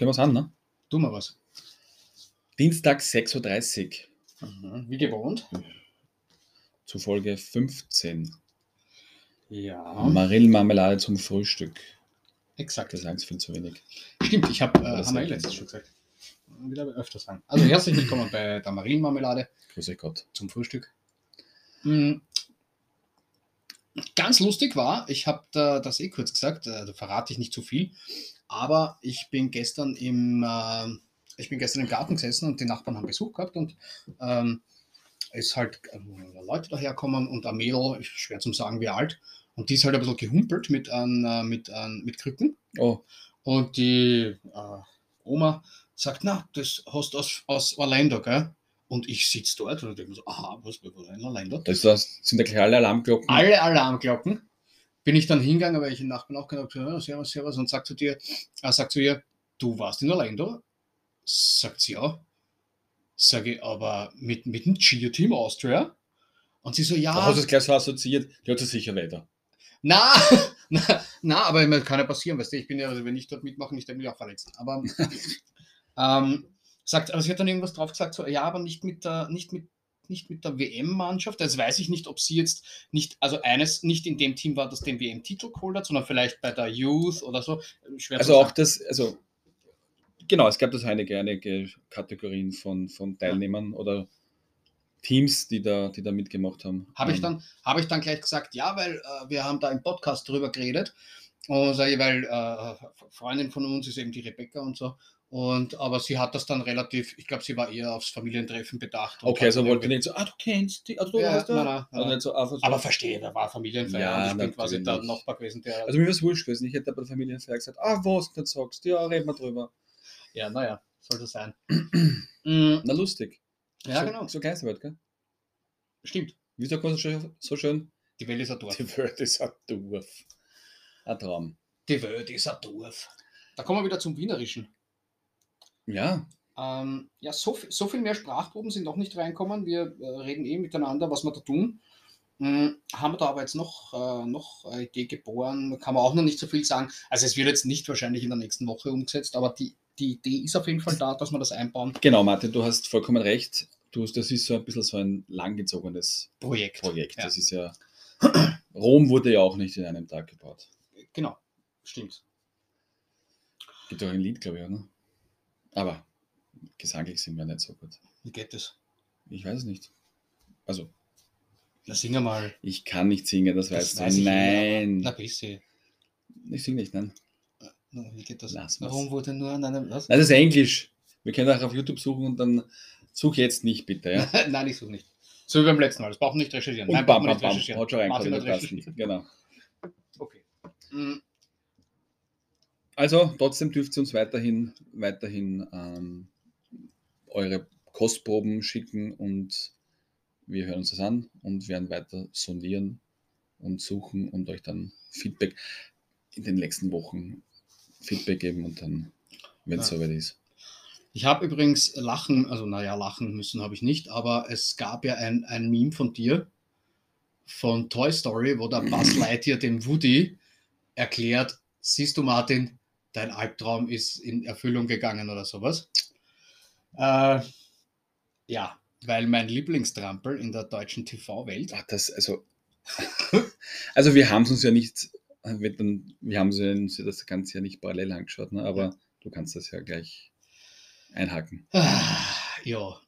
Gehen wir es an, ne? Tu mal was. Dienstag 6.30 Uhr Mhm. Wie gewohnt. zu Folge 15. Ja. Marillenmarmelade zum Frühstück. Exakt. Das ist eins viel zu wenig. Stimmt, ich habe, äh, das haben wir eh letztes schon gesagt. Wieder öfter sagen. Also herzlich willkommen bei der Marienmarmelade Grüße Gott. zum Frühstück. Mm. Ganz lustig war, ich habe da, das eh kurz gesagt, äh, da verrate ich nicht zu viel, aber ich bin gestern im, äh, ich bin gestern im Garten gesessen und die Nachbarn haben Besuch gehabt und ähm, ist halt äh, Leute daherkommen und ein Mädel, ich schwer zum sagen wie alt, und die ist halt ein bisschen gehumpelt mit, an, äh, mit, an, mit Krücken Oh, und die äh, Oma sagt, na, das hast du aus, aus Orlando, gell? Und ich sitze dort und denke mir so, aha, was, was in Orlando? das, sind da gleich alle Alarmglocken. Alle Alarmglocken. Bin ich dann hingegangen, weil ich den Nachbarn auch gesagt habe, ja, servus, servus, und sagt zu dir, äh, sagt zu ihr, du warst in Orlando? Sagt sie ja. Sage ich, aber mit, mit dem Cheer-Team Austria? Und sie so, ja. Da hast du es gleich so assoziiert, die hat es sicher weiter. Na, na, na, aber mir kann ja passieren, weißt du, ich bin ja, also wenn ich dort mitmache, ich mich auch verletzen. Aber ähm, sagt, also sie hat dann irgendwas drauf gesagt, so, ja, aber nicht mit der, nicht mit, nicht mit der WM-Mannschaft. Das weiß ich nicht, ob sie jetzt nicht, also eines nicht in dem Team war, das den WM-Titel geholt hat, sondern vielleicht bei der Youth oder so. Schwer Also auch das, also genau, es gab das einige, einige Kategorien von, von Teilnehmern oder Teams, die da, die da mitgemacht haben. Habe ich, Ähm, dann, habe ich dann gleich gesagt, ja, weil äh, wir haben da im Podcast drüber geredet. Und sag ich, weil äh, Freundin von uns ist eben die Rebecca und so. Und aber sie hat das dann relativ, ich glaube, sie war eher aufs Familientreffen bedacht. Okay, also wollte nicht so, ah, du kennst die, also du Ja, hast da. nein, nein, Also nein. so einfach so. Aber verstehe, da war Familienfeier Ja, und ich bin quasi der. Nachbar gewesen, der. Also mir wäre es wurscht gewesen. Ich hätte bei der Familienfeier gesagt, ah, was du sagst, ja, reden wir drüber. ja, naja, soll das sein. Mm, Na, lustig. ja, so, genau. So Geisterwelt, gell? Stimmt. Wie sagt man so schön? So schön? Die Welt ist ein Dorf. Die Welt ist ein Dorf. Ein Traum. Die Welt ist ein Dorf. Da kommen wir wieder zum Wienerischen. Ja, Ähm, ja, so, viel- so viel mehr Sprachproben sind noch nicht reinkommen. Wir äh, reden eh miteinander, was wir da tun. Hm, haben wir da aber jetzt noch, äh, noch eine Idee geboren? Kann man auch noch nicht so viel sagen. Also es wird jetzt nicht wahrscheinlich in der nächsten Woche umgesetzt, aber die, die Idee ist auf jeden Fall da, dass wir das einbauen. genau, Martin, du hast vollkommen recht. Du, das ist so ein bisschen so ein langgezogenes Projekt. Projekt. Ja. Das ist ja. Rom wurde ja auch nicht in einem Tag gebaut. Genau, stimmt. Gibt auch ein Lied, glaube ich, oder? Aber gesanglich sind wir nicht so gut. Wie geht das? Ich weiß es nicht. Also, Na, sing mal. ich kann nicht singen, das, Das weißt weiß du. Nein. Na, bisschen. Ich singe nicht, nein. Na, Wie geht das? Lass. Warum wurde nur an einem. Was? Nein, das ist Englisch. Wir können auch auf YouTube suchen und dann such jetzt nicht, bitte. Ja? Nein, ich suche nicht. So wie beim letzten Mal. Das brauchen wir nicht recherchieren. Und Nein, bam, brauchen wir bam, nicht bam. recherchieren. Haut schon rein, Martin kann hat nicht passen. recherchiert. Genau. Okay. Mm, Also, trotzdem dürft ihr uns weiterhin, weiterhin ähm, eure Kostproben schicken und wir hören uns das an und werden weiter sondieren und suchen und euch dann Feedback in den nächsten Wochen Feedback geben und dann, wenn es Ja. soweit ist. Ich habe übrigens lachen, also naja, lachen müssen habe ich nicht, aber es gab ja ein, ein Meme von dir, von Toy Story, wo der Buzz Lightyear dem Woody erklärt, siehst du Martin, dein Albtraum ist in Erfüllung gegangen oder sowas. Äh, ja, weil mein Lieblingstrampel in der deutschen TV-Welt, Ach, das, also, also wir haben es uns ja nicht, wir haben uns ja das Ganze ja nicht parallel angeschaut, ne? aber Ja. du kannst das ja gleich einhaken. Ah, ja.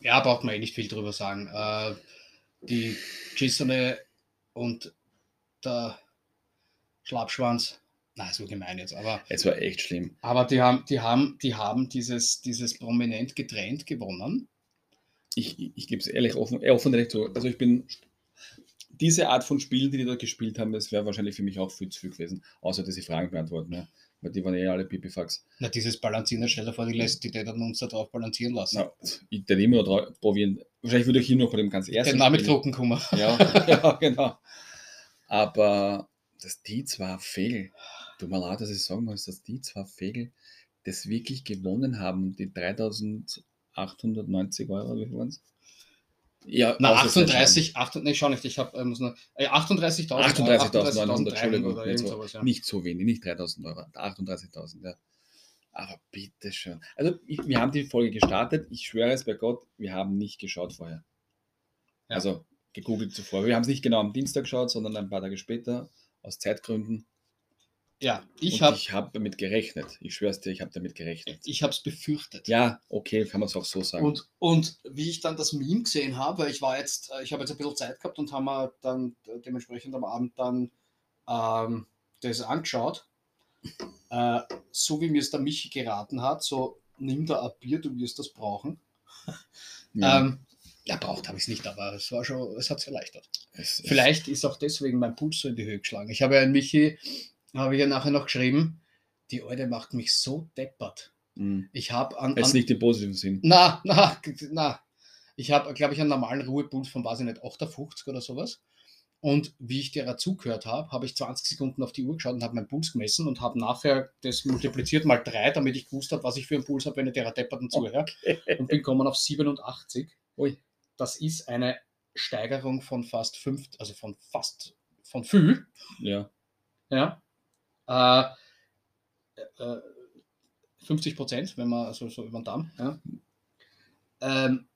Ja, braucht man eh nicht viel drüber sagen. Äh, die Gisone und der Schlappschwanz, na, so gemein jetzt, aber, Es war echt schlimm. aber die haben, die haben, die haben dieses, dieses prominent getrennt gewonnen. ich, ich, ich gebe es ehrlich offen, äh, offen ehrlich zu. Also ich bin diese Art von Spielen, die die dort gespielt haben, das wäre wahrscheinlich für mich auch viel zu viel gewesen, außer dass sie Fragen beantworten. Ja. Weil die waren ja alle Pipifax. Na, dieses Balancieren, stell dir vor, die lässt die dann uns da drauf balancieren lassen. Na, ich werde immer noch probieren. Wahrscheinlich würde ich hier noch bei dem ganz ersten Den Name Spiel- drucken kommen. Ja, ja, genau. Aber dass die zwei Fegel, tut mir leid, dass ich sagen muss, dass die zwei Fegel das wirklich gewonnen haben, die 3890 Euro, wie viel waren es? Ja, Na, außer es nicht 38, 38, nee, schau nicht, ich habe, äh, muss nur, äh, 38.000 38.900, 38.300 Entschuldigung. Nicht sowas, ja. nicht so wenig, nicht 3000 Euro, 38.000, ja. Aber bitteschön. Also, ich, wir haben die Folge gestartet. Ich schwöre es bei Gott, wir haben nicht geschaut vorher. Ja. Also, gegoogelt zuvor. Wir haben es nicht genau am Dienstag geschaut, sondern ein paar Tage später, aus Zeitgründen. Ja, ich habe ich habe damit gerechnet. Ich schwöre es dir, ich habe damit gerechnet. ich es befürchtet. Ja, okay, kann man es auch so sagen. Und, und wie ich dann das Meme gesehen habe, weil ich war jetzt, äh, ich habe jetzt ein bisschen Zeit gehabt und haben wir dann äh, dementsprechend am Abend dann ähm, das angeschaut. Äh, so wie mir es der Michi geraten hat, so nimm da ein Bier, du wirst das brauchen. ja, Ähm, ja, braucht habe ich es nicht, aber es war schon, es hat es erleichtert. es, Vielleicht ist auch deswegen mein Puls so in die Höhe geschlagen. Ich habe ja an Michi, habe ich ja nachher noch geschrieben, die Alte macht mich so deppert. mh. Ich habe an, Jetzt nicht im positiven Sinn. na, na, na. Ich habe, glaube ich, einen normalen Ruhepuls von, weiß ich nicht, 58 oder sowas. Und wie ich dir zugehört habe, habe ich 20 Sekunden auf die Uhr geschaut und habe meinen Puls gemessen und habe nachher das multipliziert mal drei, damit ich gewusst habe, was ich für einen Puls habe, wenn ich der depperten zuhöre. Und bin gekommen auf 87. Ui. Das ist eine Steigerung von fast fünf, also von fast, von viel. Ja. Ja. Äh, äh, 50 Prozent, wenn man so, so über den Damm. Ja. Ähm,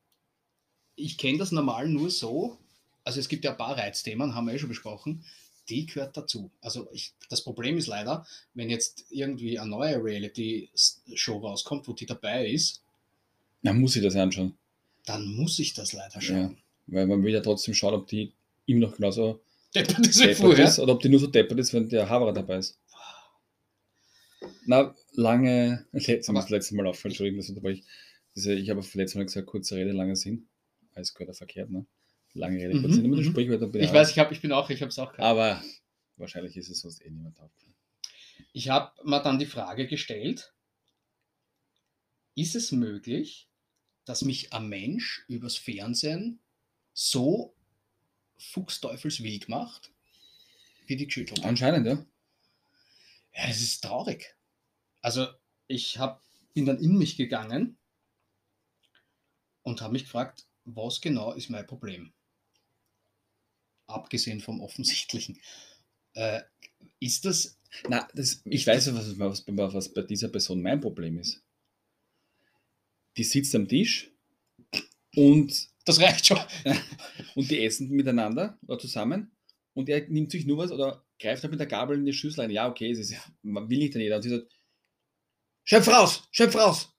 ich kenne das normal nur so, also es gibt ja ein paar Reizthemen, haben wir eh schon besprochen, die gehört dazu. Also ich, das Problem ist leider, wenn jetzt irgendwie eine neue Reality-Show rauskommt, wo die dabei ist, Dann muss ich das anschauen. dann muss ich das leider schauen. Weil man will ja trotzdem schauen, ob die ihm noch genauso Deppert ist deppert ist oder ob die nur so deppert ist, wenn der Haberer dabei ist. Na, lange, letztes, Aber- das letzte Mal auf, Entschuldigung, das unterbreche ich. Diese, ich habe letztes Mal gesagt, kurze Rede, langer Sinn. Alles gehört ja verkehrt, ne? Lange Rede, Mhm, kurzer Sinn. Immer mhm. Sprichwörter bin Ich weiß, ich, hab, ich bin auch, ich habe es auch gehabt. Aber wahrscheinlich ist es sonst eh niemand aufgefallen. Ich habe mir dann die Frage gestellt, ist es möglich, dass mich ein Mensch übers Fernsehen so fuchsteufelswild macht, wie die geschüttelt haben? Anscheinend, ja. Ja, es ist traurig. Also ich hab, bin dann in mich gegangen und habe mich gefragt, was genau ist mein Problem? Abgesehen vom Offensichtlichen. Äh, ist das Na, das, ich weiß was, was, was bei dieser Person mein Problem ist. Die sitzt am Tisch und, Das reicht schon. und die essen miteinander oder zusammen und er nimmt sich nur was oder greift halt mit der Gabel in die Schüssel ein. Ja, okay, es ist, man will nicht an jeder. Und sie sagt, schöpf raus, schöpf raus.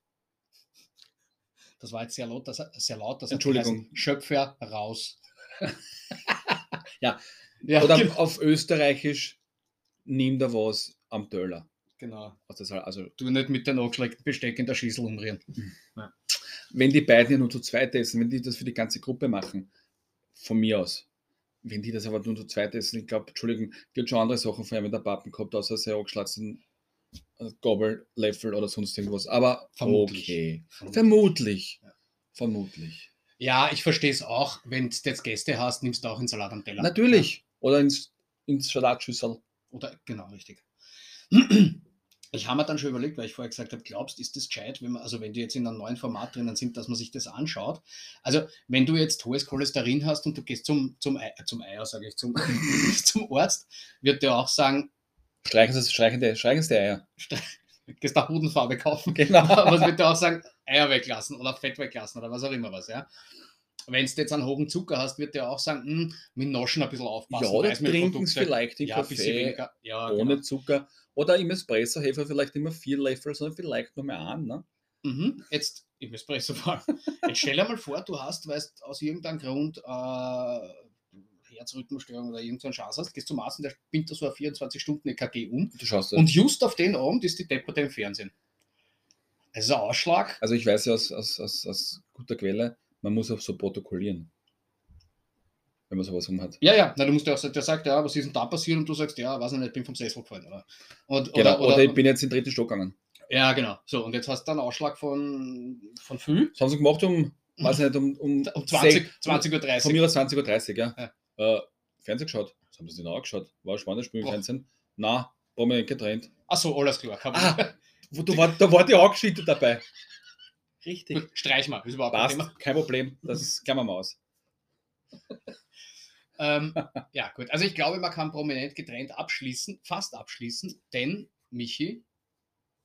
Das war jetzt sehr laut, das, sehr laut. Das Entschuldigung. geheißen, Schöpfer raus. Ja. ja Oder genau. auf Österreichisch, nimm da was am Töller. genau. Also, also, Du nicht mit den angeschlägten Besteck in der Schüssel umrühren. wenn die beiden ja nur zu zweit essen, wenn die das für die ganze Gruppe machen, von mir aus. Wenn die das aber nur zu zweit essen, ich glaube, Entschuldigung, die hat schon andere Sachen vorher mit der Pappen gehabt, außer sehr angeschlatzten äh, Gobel, Löffel oder sonst irgendwas. Aber Vermutlich. okay. Vermutlich. Ja. Vermutlich. Ja, ich verstehe es auch. Wenn du jetzt Gäste hast, nimmst du auch einen Salat am Teller. Natürlich. Oder ins, ins Salatschüssel. Oder genau, richtig. Ich habe mir dann schon überlegt, weil ich vorher gesagt habe, glaubst, ist das gescheit, wenn man, also wenn die jetzt in einem neuen Format drinnen sind, dass man sich das anschaut. Also wenn du jetzt hohes Cholesterin hast und du gehst zum, zum, Ei, zum Eier, sage ich, zum, zum Arzt, wird der auch sagen, Streichen Sie streichen Sie die Eier. gehst da Hudenfarbe kaufen. Genau. Aber es wird der auch sagen, Eier weglassen oder Fett weglassen oder was auch immer was, ja. Wenn du jetzt einen hohen Zucker hast, wird der auch sagen, hm, mit Naschen ein bisschen aufpassen. Ja, oder trinken Sie vielleicht den ja, Kaffee. Ja, ohne genau. Zucker. Oder im Espresso helfen vielleicht immer vier Löffel, sondern vielleicht noch mehr an. Ne? Mhm. Jetzt im Espresso vor. Jetzt stell dir mal vor, du hast, weißt, aus irgendeinem Grund äh, Herzrhythmusstörung oder irgendeinen Chance hast, gehst zum Arzt und der spinnt da so ein 24 Stunden EKG um Du schaust und just auf den Abend ist die Depperte im Fernsehen. Ein Ausschlag. Also ich weiß ja aus, aus, aus, aus guter Quelle, man muss auch so protokollieren. Wenn man sowas um hat. Ja, ja, na, du musst ja auch sagen, der sagt, ja, was ist denn da passiert? Und du sagst, ja, weiß ich nicht, ich bin vom Sessel gefallen. Oder, und, Genau. oder, Oder, oder, ich bin jetzt in den dritten Stock gegangen. ja, genau. So, und jetzt hast du einen Ausschlag von, von viel. Das haben sie gemacht um, weiß ich nicht, um, um, Um 20, sech- 20 Uhr Von 30. mir aus 20.30 Uhr, ja. Ja. Äh, Fernsehen geschaut. Das haben sie nicht angeschaut. War ein spannendes Spiel im Boah. Fernsehen. Na, prominent getrennt. Achso, alles klar. Ah, da, war, da war die Angeschichte dabei. Richtig. Gut, streich mal, ist überhaupt kein Passt, Thema. kein Problem. Das klammern wir aus. Ähm, ja, gut. Also ich glaube, man kann prominent getrennt abschließen, fast abschließen, denn, Michi,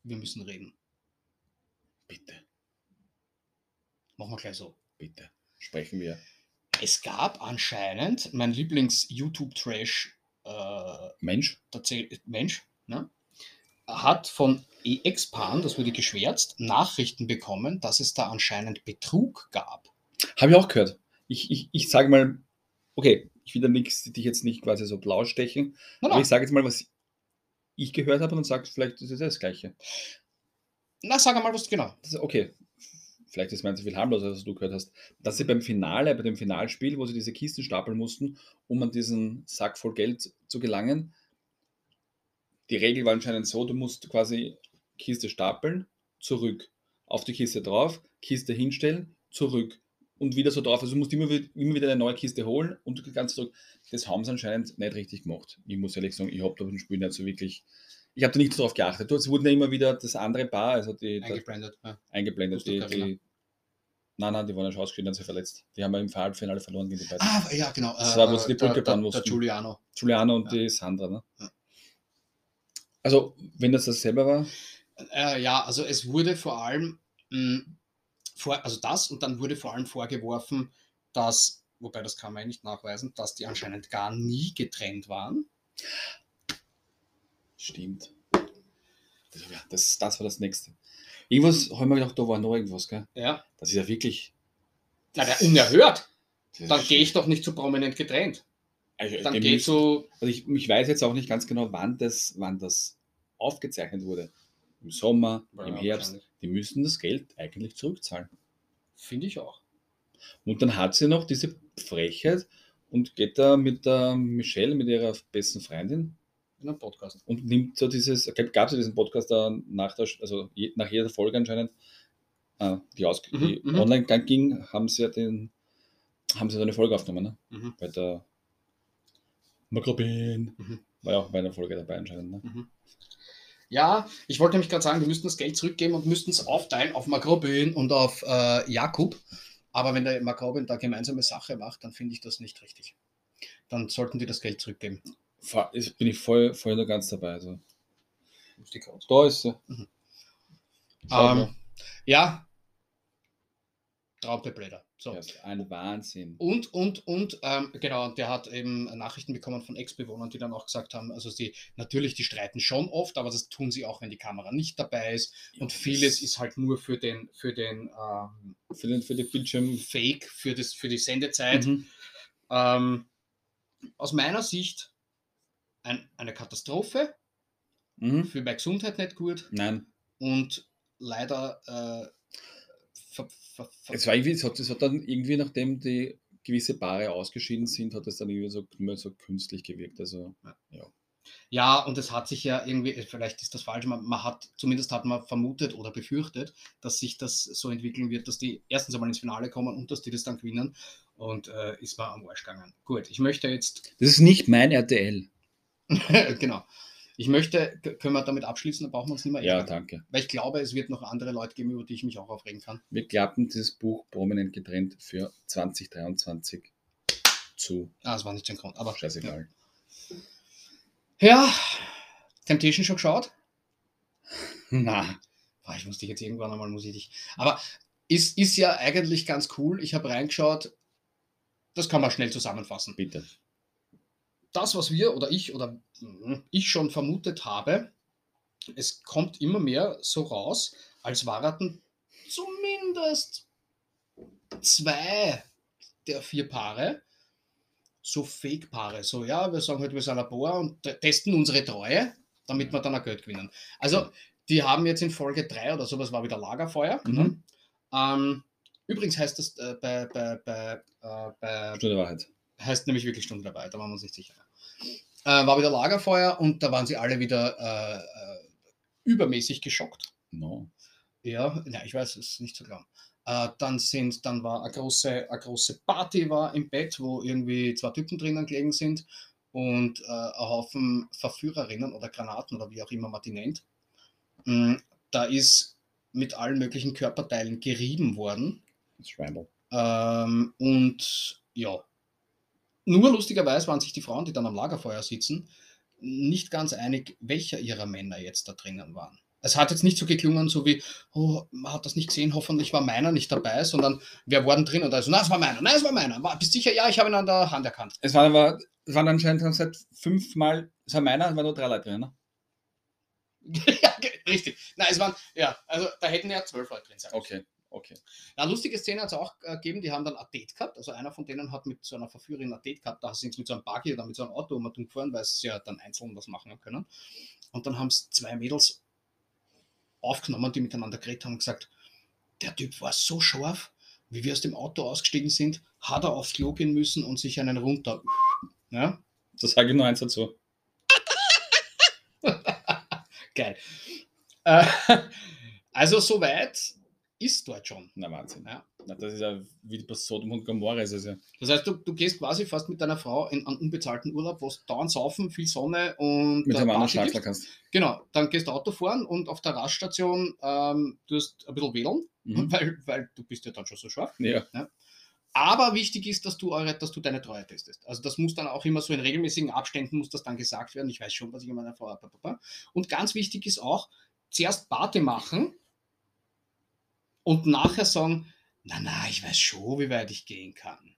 wir müssen reden. Bitte, Machen wir gleich so. bitte. Sprechen wir. Es gab anscheinend mein Lieblings-YouTube-Trash äh, Mensch? Mensch, ne? Hat von EXPAN, das wurde geschwärzt, Nachrichten bekommen, dass es da anscheinend Betrug gab. Habe ich auch gehört. Ich, ich, ich sage mal, okay, ich will da nix, dich jetzt nicht quasi so blau stechen, Na, aber na, ich sage jetzt mal, was ich gehört habe und dann sagst vielleicht ist es das Gleiche. na, sag einmal, was genau. Das okay. Vielleicht ist mein zu viel harmloser, als du gehört hast. Dass sie beim Finale, bei dem Finalspiel, wo sie diese Kisten stapeln mussten, um an diesen Sack voll Geld zu gelangen, die Regel war anscheinend so, du musst quasi Kiste stapeln, zurück, auf die Kiste drauf, Kiste hinstellen, zurück und wieder so drauf. Also du musst immer, immer wieder eine neue Kiste holen und ganz zurück. Das haben sie anscheinend nicht richtig gemacht. Ich muss ehrlich sagen, ich habe da beim Spiel nicht so wirklich, ich habe da nicht so drauf geachtet. Es wurden ja immer wieder das andere Paar, also die, der, Eingeblendet. Ja. eingeblendet. Die, die, nein, nein, die waren ja schon ausgeschieden, dann sind sie verletzt. Die haben ja im Halbfinale verloren gegen die beiden. Ah, ja, genau. Das war, wo sie die der, Brücke der, bauen der mussten. Giuliano. Giuliano und Ja. die Sandra. Ne? Ja. Also, wenn das das selber war, Äh, ja, also es wurde vor allem, mh, vor, also das und dann wurde vor allem vorgeworfen, dass, wobei das kann man ja nicht nachweisen, dass die anscheinend gar nie getrennt waren. stimmt. Das, ja, das, das war das nächste. Irgendwas haben wir gedacht, da war noch irgendwas, gell? Ja. Das ist ja wirklich. Na, der unerhört. Dann gehe ich doch nicht zu prominent getrennt. Also, Dann geht so, Also ich, ich weiß jetzt auch nicht ganz genau, wann das, wann das aufgezeichnet wurde. Im Sommer, Ja, im Herbst. Die müssen das Geld eigentlich zurückzahlen. finde ich auch. Und dann hat sie noch diese Frechheit und geht da mit der Michelle, mit ihrer besten Freundin, In einem Podcast. und nimmt so dieses, gab es ja diesen Podcast da nach, der, also je, nach jeder Folge anscheinend, äh, die, aus, Mhm, die mhm. online ging, haben sie ja den, haben sie eine Folge aufgenommen, ne? Mhm. Bei der Makrobin. Mhm. War ja auch bei einer Folge dabei anscheinend, ne? Ja, ich wollte nämlich gerade sagen, wir müssten das Geld zurückgeben und müssten es aufteilen auf Makrobin und auf äh, Jakub. Aber wenn der Makrobin da gemeinsame Sache macht, dann finde ich das nicht richtig. Dann sollten die das Geld zurückgeben. Bin ich voll, voll und ganz dabei. Also. Da ist sie. Mhm. Ähm, ja. Traumpebläder. So. Das ist ein Wahnsinn. Und, und, und, ähm, genau, der hat eben Nachrichten bekommen von Ex-Bewohnern, die dann auch gesagt haben, also sie, natürlich, die streiten schon oft, aber das tun sie auch, wenn die Kamera nicht dabei ist. Und Ja, vieles das- ist halt nur für den, für den ähm, Für den, für den Bildschirm. Fake, für, das, für die Sendezeit. Mhm. Ähm, aus meiner Sicht ein, eine Katastrophe, Mhm. für meine Gesundheit nicht gut Nein, und leider äh, ver, ver, ver, es war irgendwie, es hat, es hat dann irgendwie, nachdem die gewisse Paare ausgeschieden sind, hat es dann irgendwie so, so künstlich gewirkt. Also, Ja, und es hat sich ja irgendwie, vielleicht ist das falsch, man, man hat, zumindest hat man vermutet oder befürchtet, dass sich das so entwickeln wird, dass die erstens einmal ins Finale kommen und dass die das dann gewinnen. Und äh, ist mal am Arsch gegangen. Gut, ich möchte jetzt, das ist nicht mein RTL. genau, ich möchte, können wir damit abschließen, dann brauchen wir uns nicht mehr Ja, ärgern. danke. Weil ich glaube, es wird noch andere Leute geben, über die ich mich auch aufregen kann. Wir klappen dieses Buch prominent getrennt für 2023 zu. Ah, das war nicht synchron, aber Scheißegal. Ja, Temptation schon geschaut? Na, Boah, ich muss dich jetzt irgendwann einmal, muss ich dich. Aber ist, ist ja eigentlich ganz cool. Ich habe reingeschaut. Das kann man schnell zusammenfassen. bitte. Das, was wir oder ich oder ich schon vermutet habe, es kommt immer mehr so raus, als waren zumindest zwei der vier Paare so Fake-Paare. So, ja, wir sagen halt, wir sind ein Paar und te- testen unsere Treue, damit wir dann ein Geld gewinnen. Also, die haben jetzt in Folge 3 oder sowas war wieder Lagerfeuer. Mhm. Ne? Ähm, übrigens heißt das äh, bei, bei, bei, äh, bei Stunde Wahrheit. heißt nämlich wirklich Stunde dabei, da waren wir uns nicht sicher. Äh, war wieder Lagerfeuer und da waren sie alle wieder äh, äh, übermäßig geschockt. No. Ja, ja, ich weiß, es ist nicht zu glauben. Äh, dann sind, dann war eine große, eine große Party war im Bett, wo irgendwie zwei Typen drinnen gelegen sind und äh, ein Haufen Verführerinnen oder Granaten oder wie auch immer man die nennt. Mm, Da ist mit allen möglichen Körperteilen gerieben worden. Das. Ähm, und ja, nur lustigerweise waren sich die Frauen, die dann am Lagerfeuer sitzen, nicht ganz einig, welcher ihrer Männer jetzt da drinnen waren. Es hat jetzt nicht so geklungen, so wie, oh, man hat das nicht gesehen, hoffentlich war meiner nicht dabei, sondern wer war denn drin? Und also, na, es war meiner, nein, es war meiner. War, bist sicher? Ja, ich habe ihn an der Hand erkannt. Es waren aber, es waren anscheinend seit fünfmal, es war meiner, es waren nur drei Leute drin, ne? ja, richtig. Nein, es waren, ja, also da hätten ja zwölf Leute drin sein. müssen. Okay, okay. Eine lustige Szene hat es auch äh, gegeben, die haben dann ein Date gehabt. Also einer von denen hat mit so einer Verführerin ein Date gehabt, da sind sie mit so einem Buggy oder mit so einem Auto um gefahren, weil sie ja dann einzeln was machen können. Und dann haben es zwei Mädels aufgenommen, die miteinander geredet haben und gesagt, der Typ war so scharf, wie wir aus dem Auto ausgestiegen sind, hat er aufs Klo gehen müssen und sich einen runter. Ja, Da sage ich nur eins dazu. geil. Äh, also soweit ist dort schon. Na, Wahnsinn. Ja. Na, das ist ja wie bei Sodom und Gomorra ist ja. Das heißt, du, du gehst quasi fast mit deiner Frau in einen unbezahlten Urlaub, wo es dauernd saufen, viel Sonne und Mit äh, dem anderen Schlafler kannst. Genau, dann gehst du Auto fahren und auf der Raststation ähm, du hast ein bisschen wählen, Mhm. weil, weil du bist ja dann schon so scharf. Ja. Aber wichtig ist, dass du, eure, dass du deine Treue testest. Also das muss dann auch immer so in regelmäßigen Abständen muss das dann gesagt werden. Ich weiß schon, was ich an meiner Frau habe. Und ganz wichtig ist auch, zuerst Party machen und nachher sagen, na na, ich weiß schon, wie weit ich gehen kann.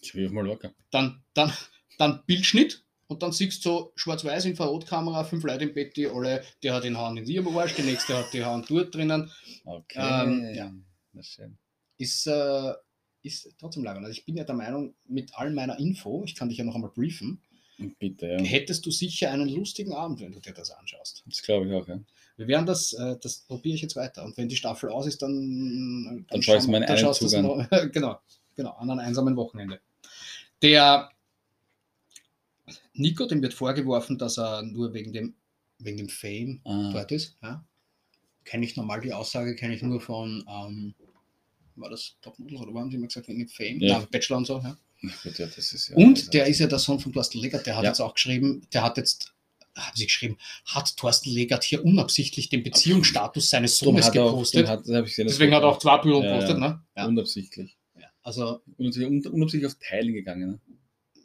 Ich will mal locker. dann, dann, dann Bildschnitt und dann siehst du so schwarz-weiß Infrarotkamera, fünf Leute im Bett, die alle, der hat den Hand in ihrem Arsch, der nächste hat die Hand dort drinnen. Okay. Ähm, ja. Na schön. Ist, äh, ist trotzdem leibend. Also ich bin ja der Meinung, mit all meiner Info, ich kann dich ja noch einmal briefen, bitte, ja. hättest du sicher einen lustigen Abend, wenn du dir das anschaust. Das glaube ich auch, ja. Wir werden das, äh, das probiere ich jetzt weiter. Und wenn die Staffel aus ist, dann, Dann schaue ich's schauen- mir einen dann Zug noch- genau, genau, an einem einsamen Wochenende. Der Nico, dem wird vorgeworfen, dass er nur wegen dem, wegen dem Fame Ah, dort ist. Ja. Kenne ich normal die Aussage, kenne ich nur von, ähm, war das Topmodels oder waren sie immer gesagt, wegen dem Fame? Ja. Ja, Bachelor und so. Ja. gut, ja, das ja. Und der ist ja der Sohn von Thorsten Legert, der hat Ja. jetzt auch geschrieben, der hat jetzt, haben sie geschrieben, hat Thorsten Legert hier unabsichtlich den Beziehungsstatus seines Sohnes auch, gepostet. drum hat, gesehen, Deswegen hat er auch zwei Bilder Ja, gepostet, ja. ne? Ja. Unabsichtlich. ja. Also, Unabsichtlich, un- unabsichtlich auf Teilen gegangen.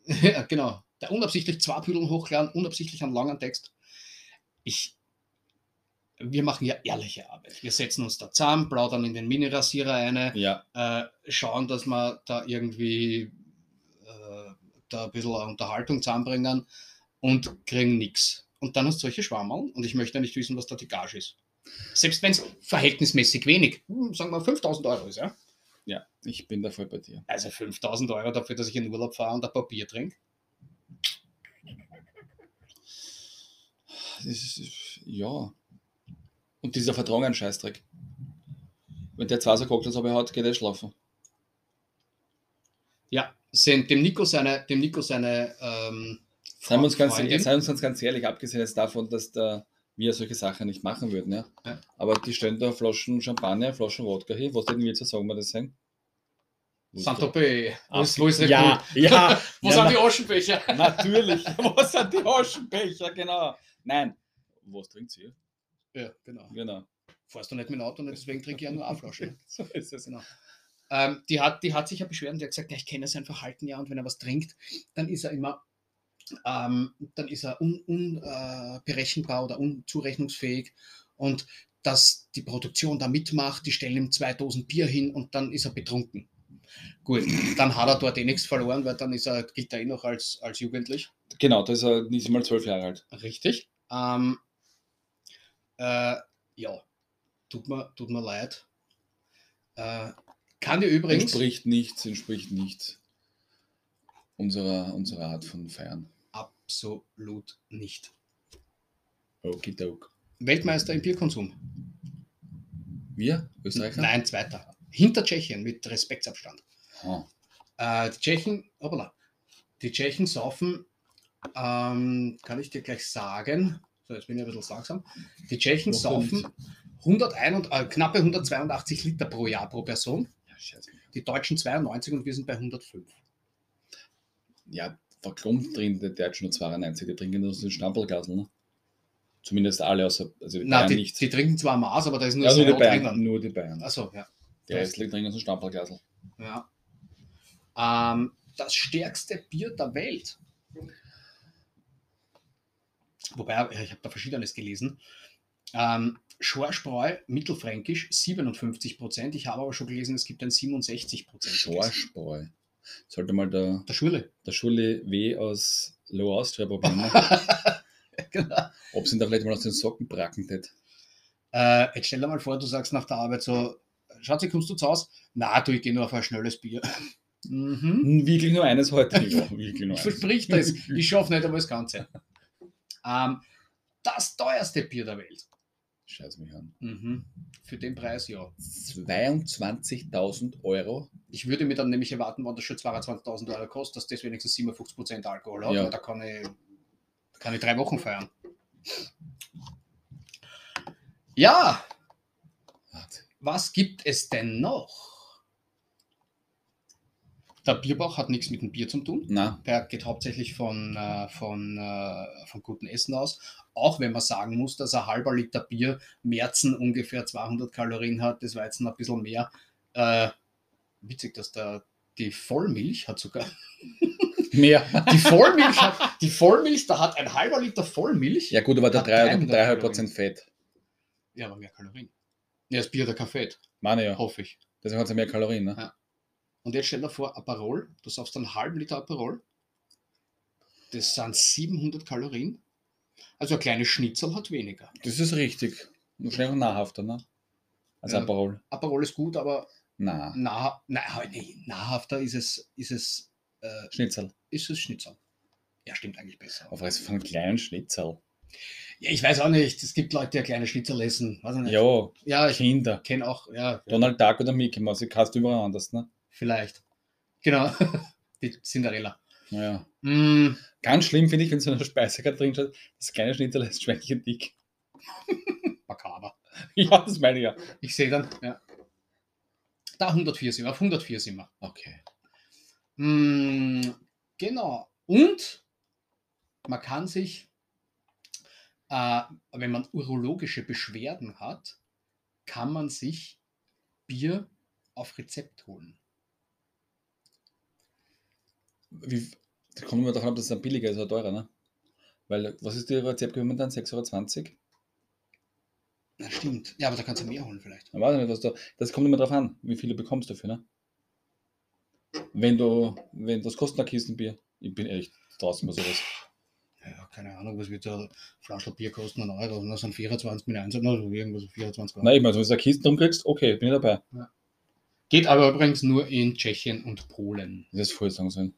Ne? ja, genau. Der unabsichtlich zwei Bilder hochladen, unabsichtlich einen langen Text. Ich, wir machen ja ehrliche Arbeit. Wir setzen uns da zusammen, plaudern in den Mini-Rasierer eine, Ja, äh, schauen, dass wir da irgendwie äh, da ein bisschen Unterhaltung zusammenbringen und kriegen nichts. Und dann hast du solche Schwammerl und ich möchte nicht wissen, was da die Gage ist. Selbst wenn es verhältnismäßig wenig, hm, sagen wir 5000 Euro ist, ja. ja, ich bin da voll bei dir. Also 5000 Euro dafür, dass ich in Urlaub fahre und ein Papier trinke. Das ist, ja. Und dieser Vertrauen ein Scheißdreck. Wenn der zwei so Cocktails aber hat, geht er schlafen. Ja, sind dem Nico seine, dem Nico seine ähm, Seien wir uns ganz, seien uns ganz, ehrlich, abgesehen jetzt davon, dass da wir solche Sachen nicht machen würden. Ja? Ja. Aber die stellen da Flaschen Champagner, Flaschen Wodka hin. Was denn wir jetzt sagen wir das sein? Saint-Tropez. Wo ist, wo ist ja, Bull? ja, Wo ja, sind na- die Aschenbecher? Natürlich. Wo sind die Aschenbecher? Genau. Nein. Was trinkt sie? Ja, genau. Genau. Fährst du nicht mit dem Auto, nicht, deswegen trinke ich ja nur eine Flasche. So ist es. Genau. Ähm, die, hat, die hat sich ja beschwert und die hat gesagt, ja, ich kenne sein Verhalten ja und wenn er was trinkt, dann ist er immer, ähm, dann ist er unberechenbar äh, berechenbar oder unzurechnungsfähig und dass die Produktion da mitmacht, die stellen ihm zwei Dosen Bier hin und dann ist er betrunken. Gut, dann hat er dort eh nichts verloren, weil dann ist er, gilt er eh noch als, als jugendlich. Genau, da ist er nicht mal zwölf Jahre alt. Richtig. Ähm, äh, ja, tut mir, tut mir leid. Äh, kann dir übrigens. Entspricht nichts, entspricht nicht unserer, unserer Art von Feiern. Absolut nicht. Okidok. Weltmeister im Bierkonsum? Wir, Österreicher? Nein, zweiter. Hinter Tschechien mit Respektsabstand. Ah, Äh, die Tschechen, hoppala, die Tschechen saufen, ähm, kann ich dir gleich sagen, so jetzt bin ich ein bisschen langsam, die Tschechen Noch saufen 101, äh, knappe 182 Liter pro Jahr pro Person, ja, die Deutschen 92 und wir sind bei 105. Ja, warum drin der Deutsche nur 92? Die trinken nur so ein Stamperlglasl, ne? Zumindest alle außer, also Bayern die, nicht. die trinken zwar Maß, aber da ist nur ja, nur die Bayern. drinnen. Nur die Bayern. Achso, ja. Die Restlichen trinken so ein Stamperlglasl. ja. Ähm, das stärkste Bier der Welt. Wobei, ich habe da verschiedenes gelesen. Ähm, Schorsbräu, mittelfränkisch, 57 Prozent. Ich habe aber schon gelesen, es gibt ein 67 Prozent. Schorschbräu. Sollte mal der, Der Schule. der Schule W aus Low Austria probieren, ne? genau. ob sie ihn da vielleicht mal aus den Socken bracken tät. Äh, jetzt stell dir mal vor, du sagst nach der Arbeit so, Schatzi, kommst du zu Hause? Na, du, ich gehe nur auf ein schnelles Bier. mhm. Hm, Wirklich nur eines heute. Ja, wirklich nur Ich versprich das. Ich schaffe nicht einmal das Ganze. Ähm, das teuerste Bier der Welt. Scheiß mich an. Mhm. Für den Preis ja. 22.000 Euro. Ich würde mir dann nämlich erwarten, wenn das schon 22.000 Euro kostet, dass das wenigstens 57% Alkohol hat. Ja. Und Da kann ich, kann ich drei Wochen feiern. Ja, was gibt es denn noch? Der Bierbauch hat nichts mit dem Bier zu tun. Na, Der geht hauptsächlich von, äh, von, äh, von gutem Essen aus. Auch wenn man sagen muss, dass ein halber Liter Bier Märzen ungefähr 200 Kalorien hat, das Weizen ein bisschen mehr. Äh, witzig, dass da die Vollmilch hat sogar. mehr. Die Vollmilch, hat, die Vollmilch, da hat ein halber Liter Vollmilch. Ja gut, aber der Hat 3,5 300 Prozent Fett. Ja, aber mehr Kalorien. Ja, das Bier hat der Kaffee, Meine ja. hoffe ich. Deswegen hat es ja mehr Kalorien, ne? Ja. Und jetzt stell dir vor, Aperol, du saufst einen halben Liter Aperol. Das sind 700 Kalorien. Also ein kleines Schnitzel hat weniger. Das ist richtig. Wahrscheinlich auch nahrhafter, ne? Als Ja. Aperol. Aperol ist gut, aber Na, nah, nah, nee, nahrhafter ist es, ist es, äh, Schnitzel. ist es Schnitzel. Ja, stimmt eigentlich besser. Auf was von einem kleinen Schnitzel. Ja, ich weiß auch nicht. Es gibt Leute, die kleine Schnitzel essen. Weiß ich nicht. Ja, ja ich Kinder. kenne auch, ja, ja, Donald Duck oder Mickey Mouse, die kannst du überall anders, ne? Vielleicht. Genau. Die Cinderella. Ja. Mm, Ganz schlimm finde ich, wenn so eine Speisekarte drin steht, das kleine Schnitzel ist Schwämmchen dick. makaber. Ja, das meine ich ja. Ich sehe dann, ja. Da 104 sind wir, auf 104 sind wir. Okay. Mm, genau. Und man kann sich, äh, wenn man urologische Beschwerden hat, kann man sich Bier auf Rezept holen. Wie, da kommt immer davon ab, dass es dann billiger ist oder teurer, ne? Weil, was ist die Rezeptgebühr momentan? 6,20 Euro? Na stimmt. Ja, aber da kannst du mehr holen vielleicht. Ich weiß nicht, was da, das kommt immer drauf an, wie viel du bekommst dafür, ne? Wenn du, wenn das kostet ein Kistenbier, ich bin echt draußen bei sowas. Ja, keine Ahnung, was wird so ein Flaschel Bier kosten? Ein Euro. Und das sind 24 mit 1 oder so irgendwas, so 24 Euro. Na, ich meine, wenn du eine Kiste drum kriegst, okay, bin ich dabei. Geht aber übrigens nur in Tschechien und Polen. Das ist voll sagen sollen.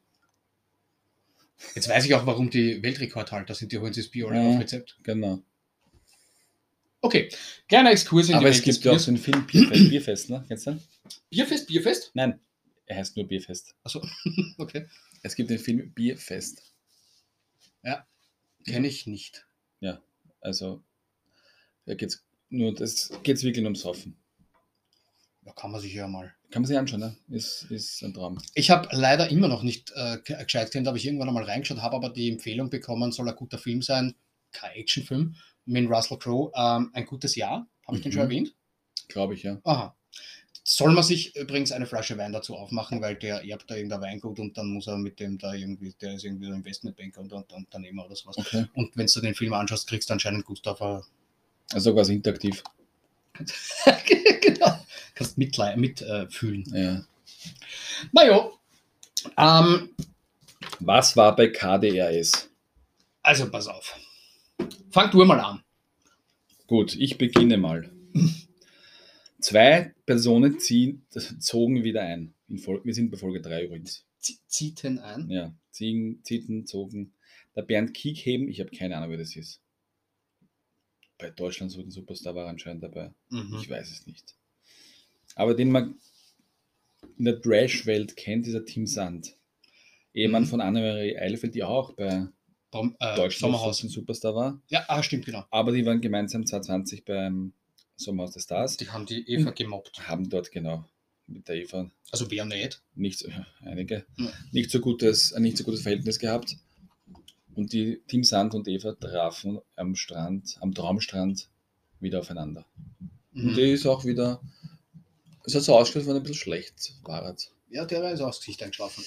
Jetzt weiß ich auch, warum die Weltrekordhalter sind. Die holen sich das Bier alle Ja. auf Rezept. Genau. Okay, kleiner Exkurs in Aber die es Welt gibt ja auch so einen Film Bierfest, Bierfest ne? Kennst du den? Bierfest, Bierfest? Nein, er heißt nur Bierfest. Achso, okay. Es gibt den Film Bierfest. Kenne ich nicht. Also, da geht's nur, das geht's wirklich nur ums Saufen. Da kann man sich ja mal. Kann man sich anschauen, ne? Ist, ist ein Traum. Ich habe leider immer noch nicht äh, ge- gescheit kennt, habe ich irgendwann einmal reingeschaut, habe aber die Empfehlung bekommen, soll ein guter Film sein, kein Actionfilm, mit Russell Crowe, ähm, ein gutes Jahr. Habe ich den schon Mhm. erwähnt? Glaube ich, ja. Aha. Soll man sich übrigens eine Flasche Wein dazu aufmachen, weil der erbt da irgendein Weingut und dann muss er mit dem da irgendwie, der ist irgendwie so Investmentbanker und, und Unternehmer oder sowas. Okay. Und wenn du den Film anschaust, kriegst du anscheinend Gustav. äh, Also quasi interaktiv. genau. Kannst mitfühlen. Mit, äh, fühlen. Ja. naja, ähm, Was war bei KDRS? also pass auf. Fang du mal an. Gut, ich beginne mal. Zwei Personen ziehen, zogen wieder ein. In Fol wir sind bei Folge 3 übrigens. Zieten ein. Ja, ziehen, zieten, zogen. Der Bernd Kiekheben, ich habe keine Ahnung, wer das ist. Bei Deutschland so ein Superstar war anscheinend dabei. Mhm. Ich weiß es nicht. Aber den man in der Trash-Welt kennt, ist der Tim Sand. Ehemann Mhm. von Annemarie Eilfeld, die auch bei Bom, äh, Deutschland Sommerhaus. ein Superstar war. Ja, ah, stimmt, genau. Aber die waren gemeinsam 2020 beim Sommerhaus der Stars. Die haben die Eva gemobbt. Haben dort genau mit der Eva Also wer nicht? nicht, so- ja, einige, Ja. nicht, so gutes, ein nicht so gutes Verhältnis gehabt. Und die Tim Sand und Eva trafen am Strand, am Traumstrand wieder aufeinander. Und Mhm. die ist auch wieder, es hat so ausgeschaut, er ein bisschen schlecht war. Hat. Ja, der ist aufs Gesicht eingeschlafen.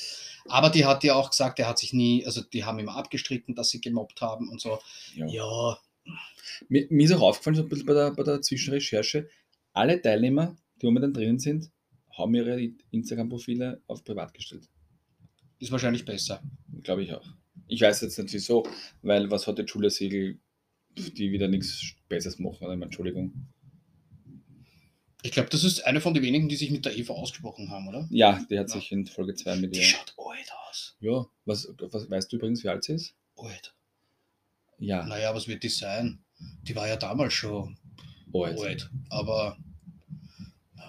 Aber die hat ja auch gesagt, er hat sich nie, also die haben immer abgestritten, dass sie gemobbt haben und so. Ja. Ja, Mir, mir ist auch aufgefallen, so ein bisschen bei der, bei der Zwischenrecherche, alle Teilnehmer, die momentan drinnen sind, haben ihre Instagram-Profile auf privat gestellt. Ist wahrscheinlich besser. Glaube ich auch. Ich weiß jetzt nicht wieso, weil was hat die Julia Siegel, die wieder nichts Besseres machen, oder? Entschuldigung. Ich glaube, das ist eine von den wenigen, die sich mit der Eva ausgesprochen haben, oder? Ja, die hat Ja. sich in Folge 2 mit Die ihr. schaut alt aus. Ja, was, was weißt du übrigens, wie alt sie ist? Alt. Ja, Naja, was wird die sein? Die war ja damals schon alt. alt. Aber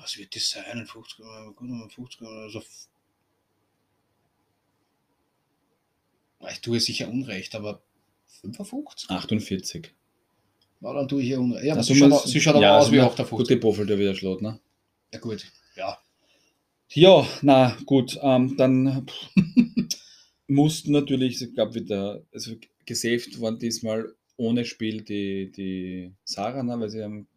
was wird die sein? Ein 50er, gut, ein 50er, also ich tue sicher Unrecht, aber 55? 48. Ja, dann tue ich ihr Unrecht. Ja, Also sie, schaut, sie schaut aber ja, aus also wie man- auch der Gut, 50. die Profil, der wieder schlägt, ne? Ja, gut. Ja. Ja, na gut, ähm, dann mussten natürlich, es gab wieder, also gesaved waren diesmal ohne Spiel die, die Sarah, ne, weil sie haben,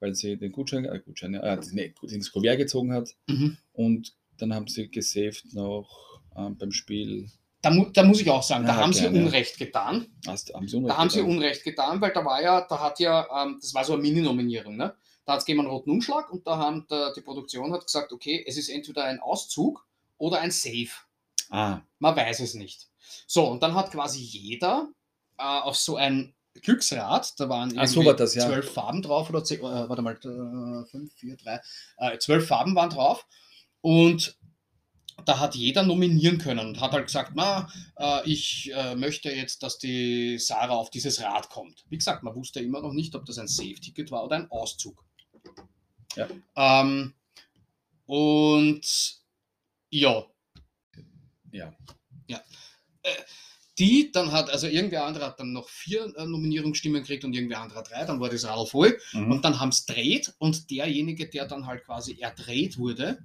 weil sie den Gutschein, äh, Gutschein, äh, nee, ins Kuvert gezogen hat Mhm. und dann haben sie gesaved noch ähm, beim Spiel, Da, mu da muss ich auch sagen, da Ja, haben gerne. sie Unrecht getan. hast, haben sie Unrecht Da haben sie getan. Unrecht getan, weil da war ja, da hat ja, ähm, das war so eine Mini-Nominierung, ne? Da hat es gegeben einen roten Umschlag und da haben der, die Produktion hat gesagt, okay, es ist entweder ein Auszug oder ein Save. Ah, Man weiß es nicht. So, und dann hat quasi jeder äh, auf so ein Glücksrad, da waren Ach, so das, ja. zwölf Farben drauf oder zehn, äh, warte mal, äh, fünf, vier, drei, äh, zwölf Farben waren drauf und da hat jeder nominieren können und hat halt gesagt, na, äh, ich äh, möchte jetzt, dass die Sarah auf dieses Rad kommt. Wie gesagt, man wusste immer noch nicht, ob das ein Safe-Ticket war oder ein Auszug. Ja. Ähm, und ja, ja. die dann hat, also irgendwer andere hat dann noch vier äh, Nominierungsstimmen gekriegt und irgendwer andere drei, dann war das Radl voll Mhm. und dann haben es dreht und derjenige, der dann halt quasi erdreht wurde,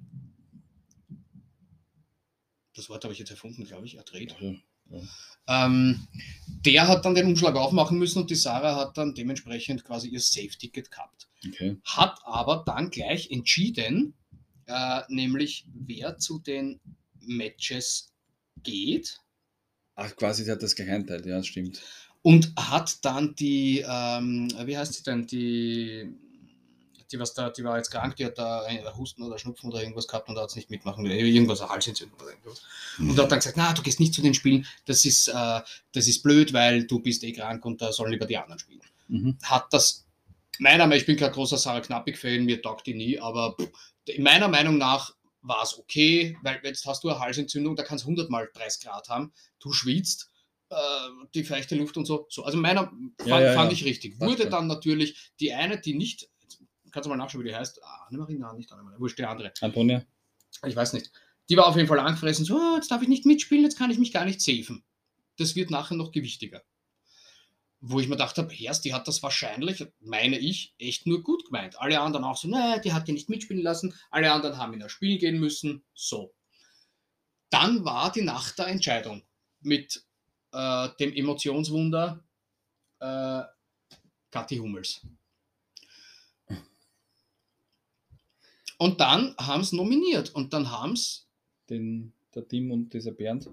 das Wort habe ich jetzt erfunden, glaube ich, erdreht, Ja. ähm, der hat dann den Umschlag aufmachen müssen und die Sarah hat dann dementsprechend quasi ihr Safe-Ticket gehabt. Okay. Hat aber dann gleich entschieden, äh, nämlich wer zu den Matches geht Ach, quasi, sie hat das gleich einteilt, ja, das stimmt. und hat dann die, ähm, wie heißt sie denn, die, die, was da, die war jetzt krank, die hat da einen Husten oder Schnupfen oder irgendwas gehabt und da hat es nicht mitmachen können, irgendwas, eine Halsentzündung oder irgendwas. Und hat dann gesagt, na, du gehst nicht zu den Spielen, das ist, äh, das ist blöd, weil du bist eh krank und da sollen lieber die anderen spielen. Mhm. Hat das, meiner Meinung, ich bin kein großer Sarah Knappig-Fan, mir taugt die nie, aber pff, in meiner Meinung nach war es okay, weil jetzt hast du eine Halsentzündung, da kannst du 100 mal 30 Grad haben, du schwitzt, äh, die feuchte Luft und so. so also meiner fand, Ja, ja, fand ja. ich richtig. Wurde dann natürlich die eine, die nicht, kannst du mal nachschauen, wie die heißt, ah, Annemarie, nein, nicht Annemarie, wurscht, die andere, Antonia? ich weiß nicht. Die war auf jeden Fall angefressen, so, "Ah, jetzt darf ich nicht mitspielen, jetzt kann ich mich gar nicht safen. Das wird nachher noch gewichtiger. Wo ich mir gedacht habe, Herst, die hat das wahrscheinlich, meine ich, echt nur gut gemeint. Alle anderen auch so, ne, die hat die nicht mitspielen lassen. Alle anderen haben in das Spiel gehen müssen. So. Dann war die Nacht der Entscheidung mit äh, dem Emotionswunder äh, Kathi Hummels. Und dann haben sie nominiert und dann haben sie, Den, der Tim und dieser Bernd?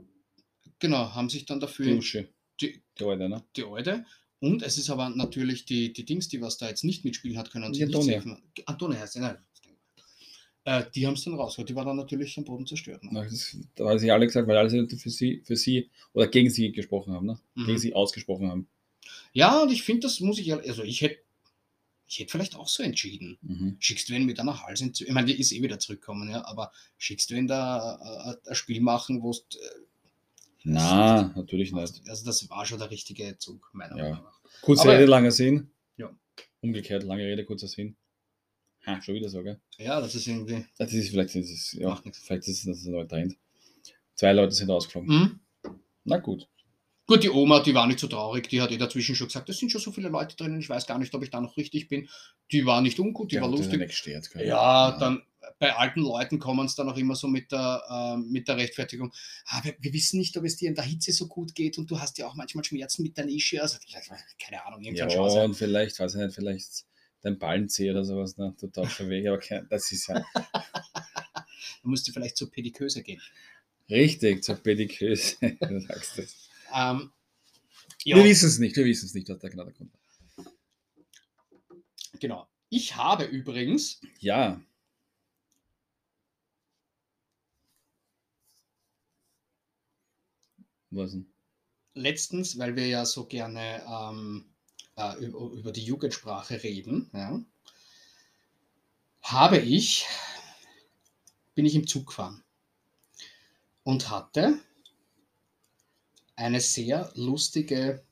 genau, haben sich dann dafür Die Uschi. die, Die Alte, ne? die Alte. Und es ist aber natürlich die, die Dings, die was da jetzt nicht mitspielen hat können. Die Antonia. Antonia heißt sie, nein. Äh, die haben es dann rausgehört. Die war dann natürlich am Boden zerstört. Ne? Das- Da haben sie alle gesagt, weil alle für sie, für sie oder gegen sie gesprochen haben, ne? Mhm. Gegen sie ausgesprochen haben. Ja, und ich finde, das muss ich, also ich hätte ich hätte vielleicht auch so entschieden. Mhm. Schickst du wen mit einer Halsentzündung, ich meine, die ist eh wieder zurückgekommen, ja, aber schickst du wen da äh, ein Spiel machen, wo es. Äh, Na, natürlich nicht. Also das war schon der richtige Zug, meiner Ja. Meinung nach. Kurze Aber- Rede, langer Sinn. Ja. Umgekehrt, lange Rede, kurzer Sinn. Ha, schon wieder so, gell? Ja, das ist irgendwie. Das ist vielleicht, ist es, ja, vielleicht ist es das ein neuer Trend. Zwei Leute sind rausgeflogen. Mhm. Na gut. Gut, die Oma, die war nicht so traurig, die hat eh dazwischen schon gesagt, es sind schon so viele Leute drinnen, ich weiß gar nicht, ob ich da noch richtig bin. Die war nicht ungut, die Der war lustig. gestört, gell? Ja, dann bei alten Leuten kommen es dann auch immer so mit der, äh, mit der Rechtfertigung. Ah, wir, wir wissen nicht, ob es dir in der Hitze so gut geht und du hast ja auch manchmal Schmerzen mit deinen Ischias. Ich sag, keine Ahnung, irgendein Ja, und vielleicht, weiß ich nicht, vielleicht dein Ballenzeh oder sowas, ne? Total verwegen, aber kein, das ist ja Du musst du vielleicht zur Pediköse gehen. richtig, zur Pediköse. du sagst das. Ähm, Wir wissen es nicht, wir wissen es nicht, was da genau kommt. Genau. Ich habe übrigens, Ja, was denn? letztens, weil wir ja so gerne ähm, äh, über, über die Jugendsprache reden, ja, habe ich, bin ich im Zug gefahren und hatte eine sehr lustige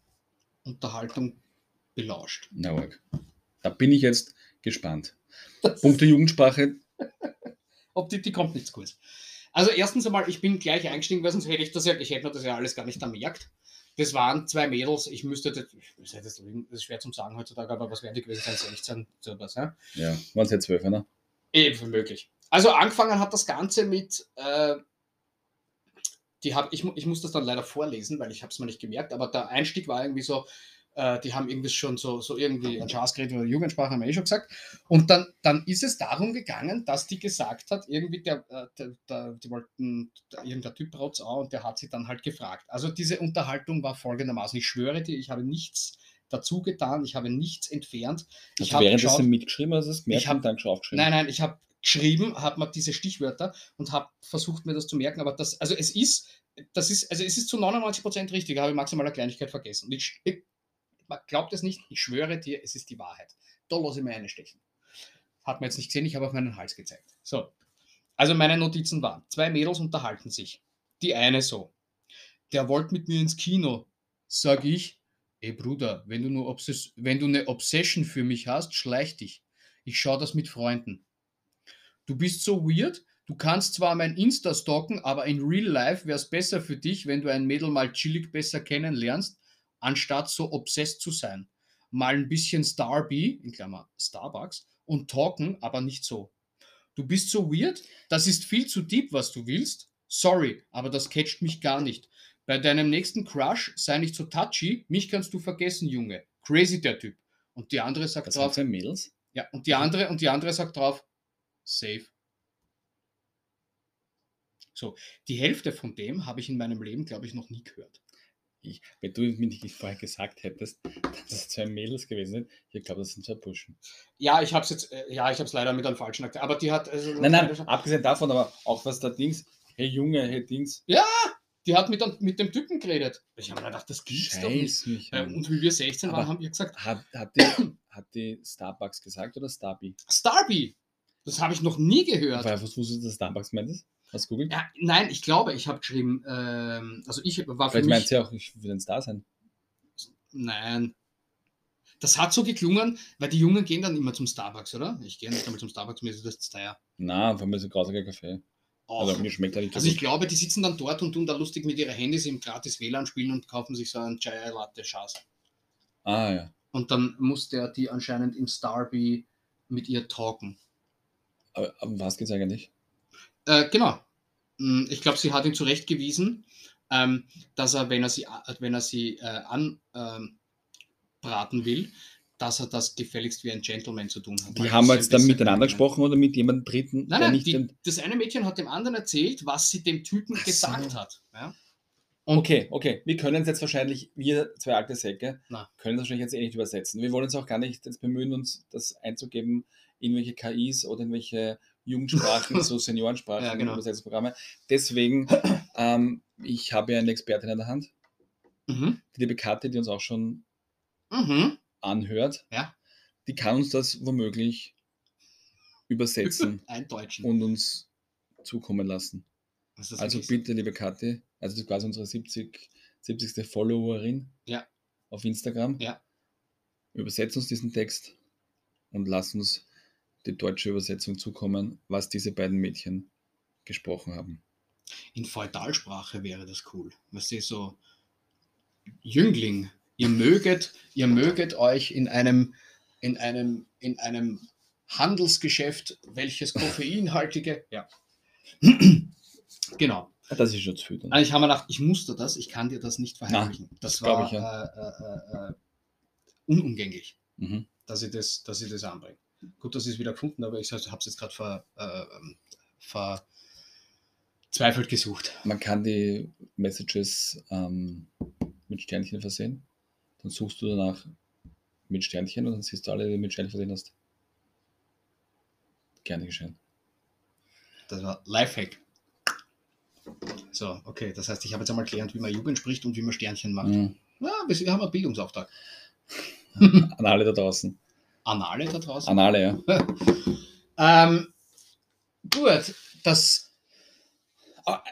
Unterhaltung belauscht. Na, arg. Da bin ich jetzt gespannt. Punkte Jugendsprache, Ob die, die kommt nicht zu kurz. Also erstens einmal, ich bin gleich eingestiegen, weil sonst hätte ich das ja, ich hätte mir das ja alles gar nicht ermerkt. Das waren zwei Mädels, ich müsste, das, das, das ist schwer zum sagen heutzutage, aber was werden die gewesen sein, 16, sowas, ja? ja, waren es ja zwölf, ne? Eben möglich. Also angefangen hat das Ganze mit, äh, die hab, ich, ich muss das dann leider vorlesen, weil ich habe es mir nicht gemerkt, aber der Einstieg war irgendwie so, äh, die haben irgendwie schon so, so irgendwie ein Chance geredet oder Jugendsprache, haben wir eh schon gesagt. Und dann, dann ist es darum gegangen, dass die gesagt hat, irgendwie der, äh, der, der die wollten, der, irgendein Typ braut's auch und der hat sie dann halt gefragt. Also diese Unterhaltung war folgendermaßen, ich schwöre dir, ich habe nichts dazu getan, ich habe nichts entfernt. Hast Ich währenddessen mitgeschrieben, du es gemerkt Ich hab- dann schon aufgeschrieben? Nein, nein, ich habe geschrieben, habe mir diese Stichwörter und habe versucht, mir das zu merken. Aber das, also es ist, das ist, also es ist zu 99 Prozent richtig. Habe ich maximal eine Kleinigkeit vergessen. Und ich, ich glaubt es nicht, ich schwöre dir, es ist die Wahrheit. Da lasse ich mir eine stechen. Hat man jetzt nicht gesehen, ich habe auf meinen Hals gezeigt. So. Also meine Notizen waren, zwei Mädels unterhalten sich. Die eine so, der wollte mit mir ins Kino. Sag ich, ey Bruder, wenn du, nur wenn du eine Obsession für mich hast, schleich dich. Ich schaue das mit Freunden. Du bist so weird, du kannst zwar mein Insta stalken, aber in real life wäre es besser für dich, wenn du ein Mädel mal chillig besser kennenlernst, anstatt so obsessed zu sein. Mal ein bisschen Starby, in Klammer Starbucks, und talken, aber nicht so. Du bist so weird, das ist viel zu deep, was du willst. Sorry, aber das catcht mich gar nicht. Bei deinem nächsten Crush sei nicht so touchy, mich kannst du vergessen, Junge. Crazy der Typ. Und die andere sagt Das drauf, Mädels? ja, und die andere, und die andere sagt drauf, safe. So, die Hälfte von dem habe ich in meinem Leben, glaube ich, noch nie gehört. Ich, wenn du mir nicht vorher gesagt hättest, dass es zwei Mädels gewesen sind, ich glaube, das sind zwei Burschen. Ja, ich habe es jetzt, äh, ja, ich habe es leider mit einem falschen Akzent, aber die hat, also, Nein, nein, abgesehen davon, aber auch was da Dings, hey Junge, hey Dings, die hat mit, dem- mit dem Typen geredet. Ich habe mir gedacht, das gibt's doch nicht. mich Äh, und wie wir 16 waren, Aber- haben wir gesagt, Hat, hat, die, hat die Starbucks gesagt oder Starby? Starby. Das habe ich noch nie gehört. Was wusstest du, dass Starbucks meint ist? Hast du googelt? Ja, nein, ich glaube, ich habe geschrieben, ähm, also ich war für Vielleicht meint mich, sie auch, ich will ein Star sein. nein. Das hat so geklungen, weil die Jungen gehen dann immer zum Starbucks, oder? Ich gehe nicht einmal zum Starbucks, mir ist das zu teuer. Na, von mir ist ein grausiger Kaffee. Auch. Also mir schmeckt er nicht so Also ich gut. glaube, die sitzen dann dort und tun da lustig mit ihren Handys im gratis WLAN spielen und kaufen sich so einen Chai Latte Schatz. Ah ja. Und dann muss der die anscheinend im Starby mit ihr talken. Aber, aber um was geht's eigentlich? Äh, genau. Mm, Ich glaube, sie hat ihn zurechtgewiesen, ähm, dass er, wenn er sie, äh, wenn er sie äh, an, ähm, will, dass er das gefälligst wie ein Gentleman zu tun hat. Die haben jetzt dann miteinander gesprochen oder mit jemandem Dritten, Nein, nein, nicht die, das eine Mädchen hat dem anderen erzählt, was sie dem Typen Ach gesagt so. hat. Ja? Okay, okay. Wir können es jetzt wahrscheinlich, wir zwei alte Säcke, Na. können das wahrscheinlich jetzt eh nicht übersetzen. Wir wollen uns auch gar nicht jetzt bemühen, uns das einzugeben in welche KIs oder in welche Jugendsprachen, so Seniorensprachen, Ja, genau. Übersetzungsprogramme. Deswegen, ähm, ich habe ja eine Expertin in der Hand, Mhm. die liebe Kathi, die uns auch schon Mhm. anhört. Ja. Die kann uns das womöglich übersetzen und uns zukommen lassen. Also bitte, liebe Kathi, also das ist quasi unsere 70, 70. Followerin Ja. auf Instagram. Ja. Übersetzt uns diesen Text und lass uns die deutsche Übersetzung zukommen, was diese beiden Mädchen gesprochen haben. In Feudalsprache wäre das cool. Weißt du, so Jüngling, ihr möget, ihr möget euch in einem, in einem, in einem Handelsgeschäft, welches koffeinhaltige, ja. genau. Das ist schon zu viel. Also ich habe mir gedacht, ich musste das, ich kann dir das nicht verheimlichen. das das glaub war ich, äh, äh, äh, unumgänglich, Mhm. dass ich das, dass ich das anbringe. Gut, dass ich es wieder gefunden habe, ich habe es jetzt gerade ver, äh, verzweifelt gesucht. Man kann die Messages ähm, mit Sternchen versehen. Dann suchst du danach mit Sternchen und dann siehst du alle, die du mit Sternchen versehen hast. Gerne geschehen. Das war Lifehack. So, okay, das heißt, ich habe jetzt einmal gelernt, wie man Jugend spricht und wie man Sternchen macht. Mhm. Ja, wir wir haben einen Bildungsauftrag. An alle da draußen. Anale da draußen. An alle, ja. Ähm, gut, das. Ah,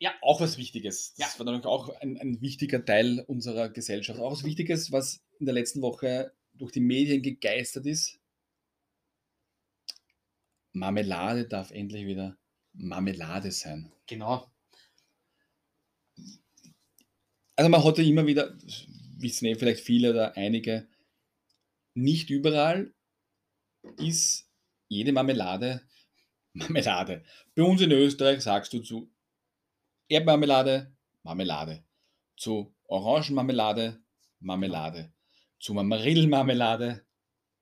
Ja, auch was Wichtiges. Das Ja. war natürlich auch ein, ein wichtiger Teil unserer Gesellschaft. Auch was Wichtiges, was in der letzten Woche durch die Medien gegeistert ist. Marmelade darf endlich wieder Marmelade sein. Genau. Also man hatte immer wieder, wissen eh vielleicht viele oder einige, nicht überall ist jede Marmelade Marmelade. Bei uns in Österreich sagst du zu Erdmarmelade Marmelade, zu Orangenmarmelade Marmelade, zu Marillenmarmelade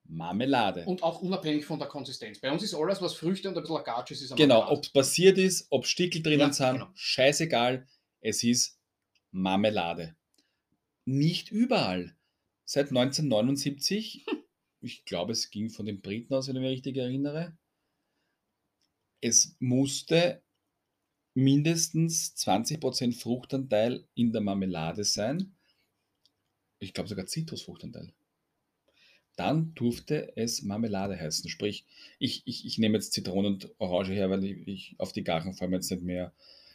Marmelade. Und auch unabhängig von der Konsistenz. Bei uns ist alles, was Früchte und ein bisschen Lagage ist, ist Genau, ob es passiert ist, ob Stickel drinnen Ja, sind, genau. scheißegal, es ist Marmelade. Nicht überall. Seit 1979, ich glaube, es ging von den Briten aus, wenn ich mich richtig erinnere, es musste mindestens 20% Fruchtanteil in der Marmelade sein. Ich glaube sogar Zitrusfruchtanteil. Dann durfte es Marmelade heißen. Sprich, ich, ich, ich nehme jetzt Zitrone und Orange her, weil ich, ich auf die Garen fallen jetzt nicht mehr.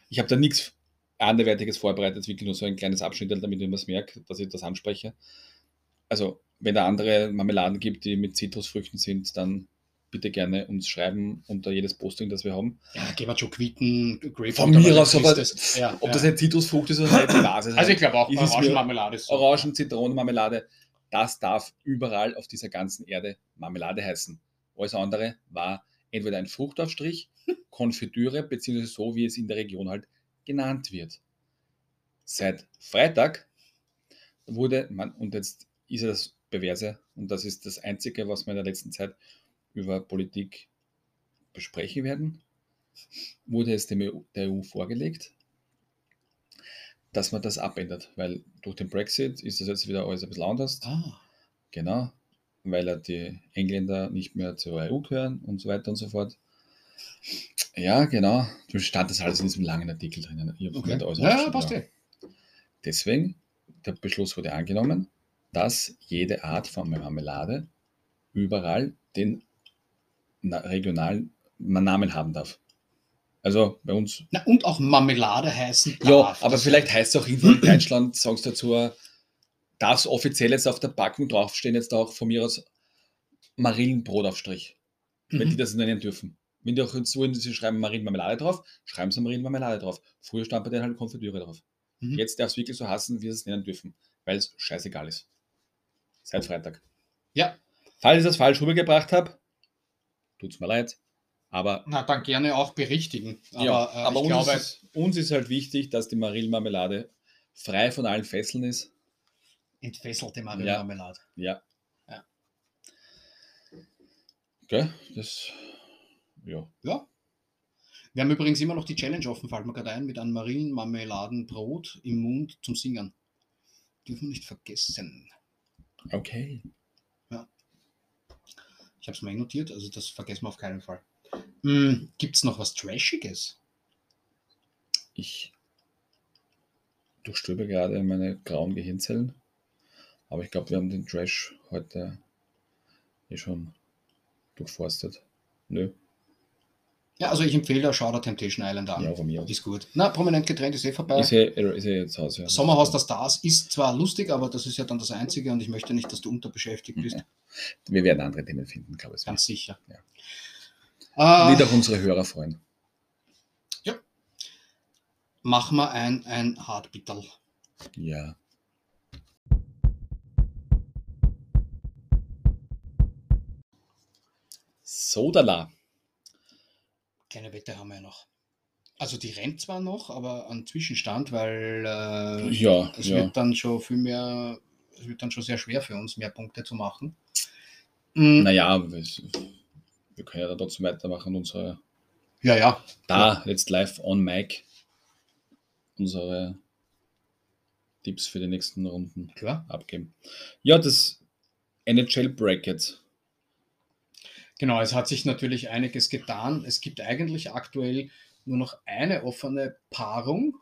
Ich habe da nichts anderwertiges vorbereitet, wirklich nur so ein kleines Abschnitt, damit ich es merke, dass ich das anspreche. Also, wenn da andere Marmeladen gibt, die mit Zitrusfrüchten sind, dann bitte gerne uns schreiben unter jedes Posting, das wir haben. Ja, gehen wir schon Quitten, Grapefruit. Von mir aus, aber das- ja, ob ja. das eine Zitrusfrucht ist oder nicht, ich weiß es Also ich nicht. glaube auch, Orangenmarmelade ist so. Orangen, Zitronenmarmelade, das darf überall auf dieser ganzen Erde Marmelade heißen. Alles andere war entweder ein Fruchtaufstrich, Konfitüre, beziehungsweise so, wie es in der Region halt genannt wird. Seit Freitag wurde man, und jetzt ist ja das Bewerse, und das ist das Einzige, was wir in der letzten Zeit über Politik besprechen werden, wurde es dem EU, der EU vorgelegt, dass man das abändert, weil durch den Brexit ist das jetzt wieder alles ein bisschen anders. Ah, Genau, weil ja die Engländer nicht mehr zur EU gehören und so weiter und so fort. Ja, genau. Da stand das alles in diesem langen Artikel drinnen. Ich okay. alles Ja, passt ja. eh. Deswegen, der Beschluss wurde angenommen, dass jede Art von Marmelade überall den na- regionalen Namen haben darf. Also bei uns Na, und auch Marmelade heißen ja, aber vielleicht heißt es auch irgendwo in Deutschland, sagst du dazu, darf es offiziell jetzt auf der Packung draufstehen, jetzt auch von mir aus Marillenbrotaufstrich, wenn die Mhm. das nennen dürfen. Wenn die auch jetzt wollen, sie schreiben Marillenmarmelade drauf, schreiben sie Marillenmarmelade drauf. Früher stand bei denen halt Konfitüre drauf. Mhm. Jetzt darf es wirklich so hassen, wie sie es nennen dürfen, weil es scheißegal ist. Seit Freitag. Ja, Falls ich das falsch rübergebracht habe, tut's mir leid. Aber, na, dann gerne auch berichtigen. Aber, ja, äh, aber uns, glaube, ist, uns ist halt wichtig, dass die Marillenmarmelade frei von allen Fesseln ist. entfesselte Marillenmarmelade. Ja. Ja. Gell? Das, ja. Ja. Wir haben übrigens immer noch die Challenge offen, fällt mir gerade ein, mit einem Marillenmarmeladenbrot im Mund zum Singen. Dürfen wir nicht vergessen. Okay. Ich habe es mal notiert, also das vergessen wir auf keinen Fall. Hm, Gibt es noch was Trashiges? Ich durchstöbe gerade meine grauen Gehirnzellen. Aber ich glaube, wir haben den Trash heute eh schon durchforstet. Nö. Ja, also ich empfehle, schau der Temptation Island an. Ja, von mir. Ist gut. Na, prominent getrennt ist eh vorbei. Ist ja, ist ja jetzt Haus, ja. Sommerhaus der Stars ist zwar lustig, aber das ist ja dann das Einzige und ich möchte nicht, dass du unterbeschäftigt bist. Wir werden andere Themen finden, glaube ich. Ganz sicher. Ja. Äh, auch unsere Hörer freuen. machen wir ein, ein Hartbitterl. Ja. Sodala. Kleine Wette haben wir ja noch. Also die rennt zwar noch, aber ein Zwischenstand, weil äh, Ja, es ja. wird dann schon viel mehr, es wird dann schon sehr schwer für uns, mehr Punkte zu machen. Mm, Naja, wir, wir können ja dann trotzdem weitermachen. Unsere, Ja, ja. da, jetzt live on mic, unsere Tipps für die nächsten Runden Klar. abgeben. Ja, das NHL Bracket. Genau, es hat sich natürlich einiges getan. Es gibt eigentlich aktuell nur noch eine offene Paarung.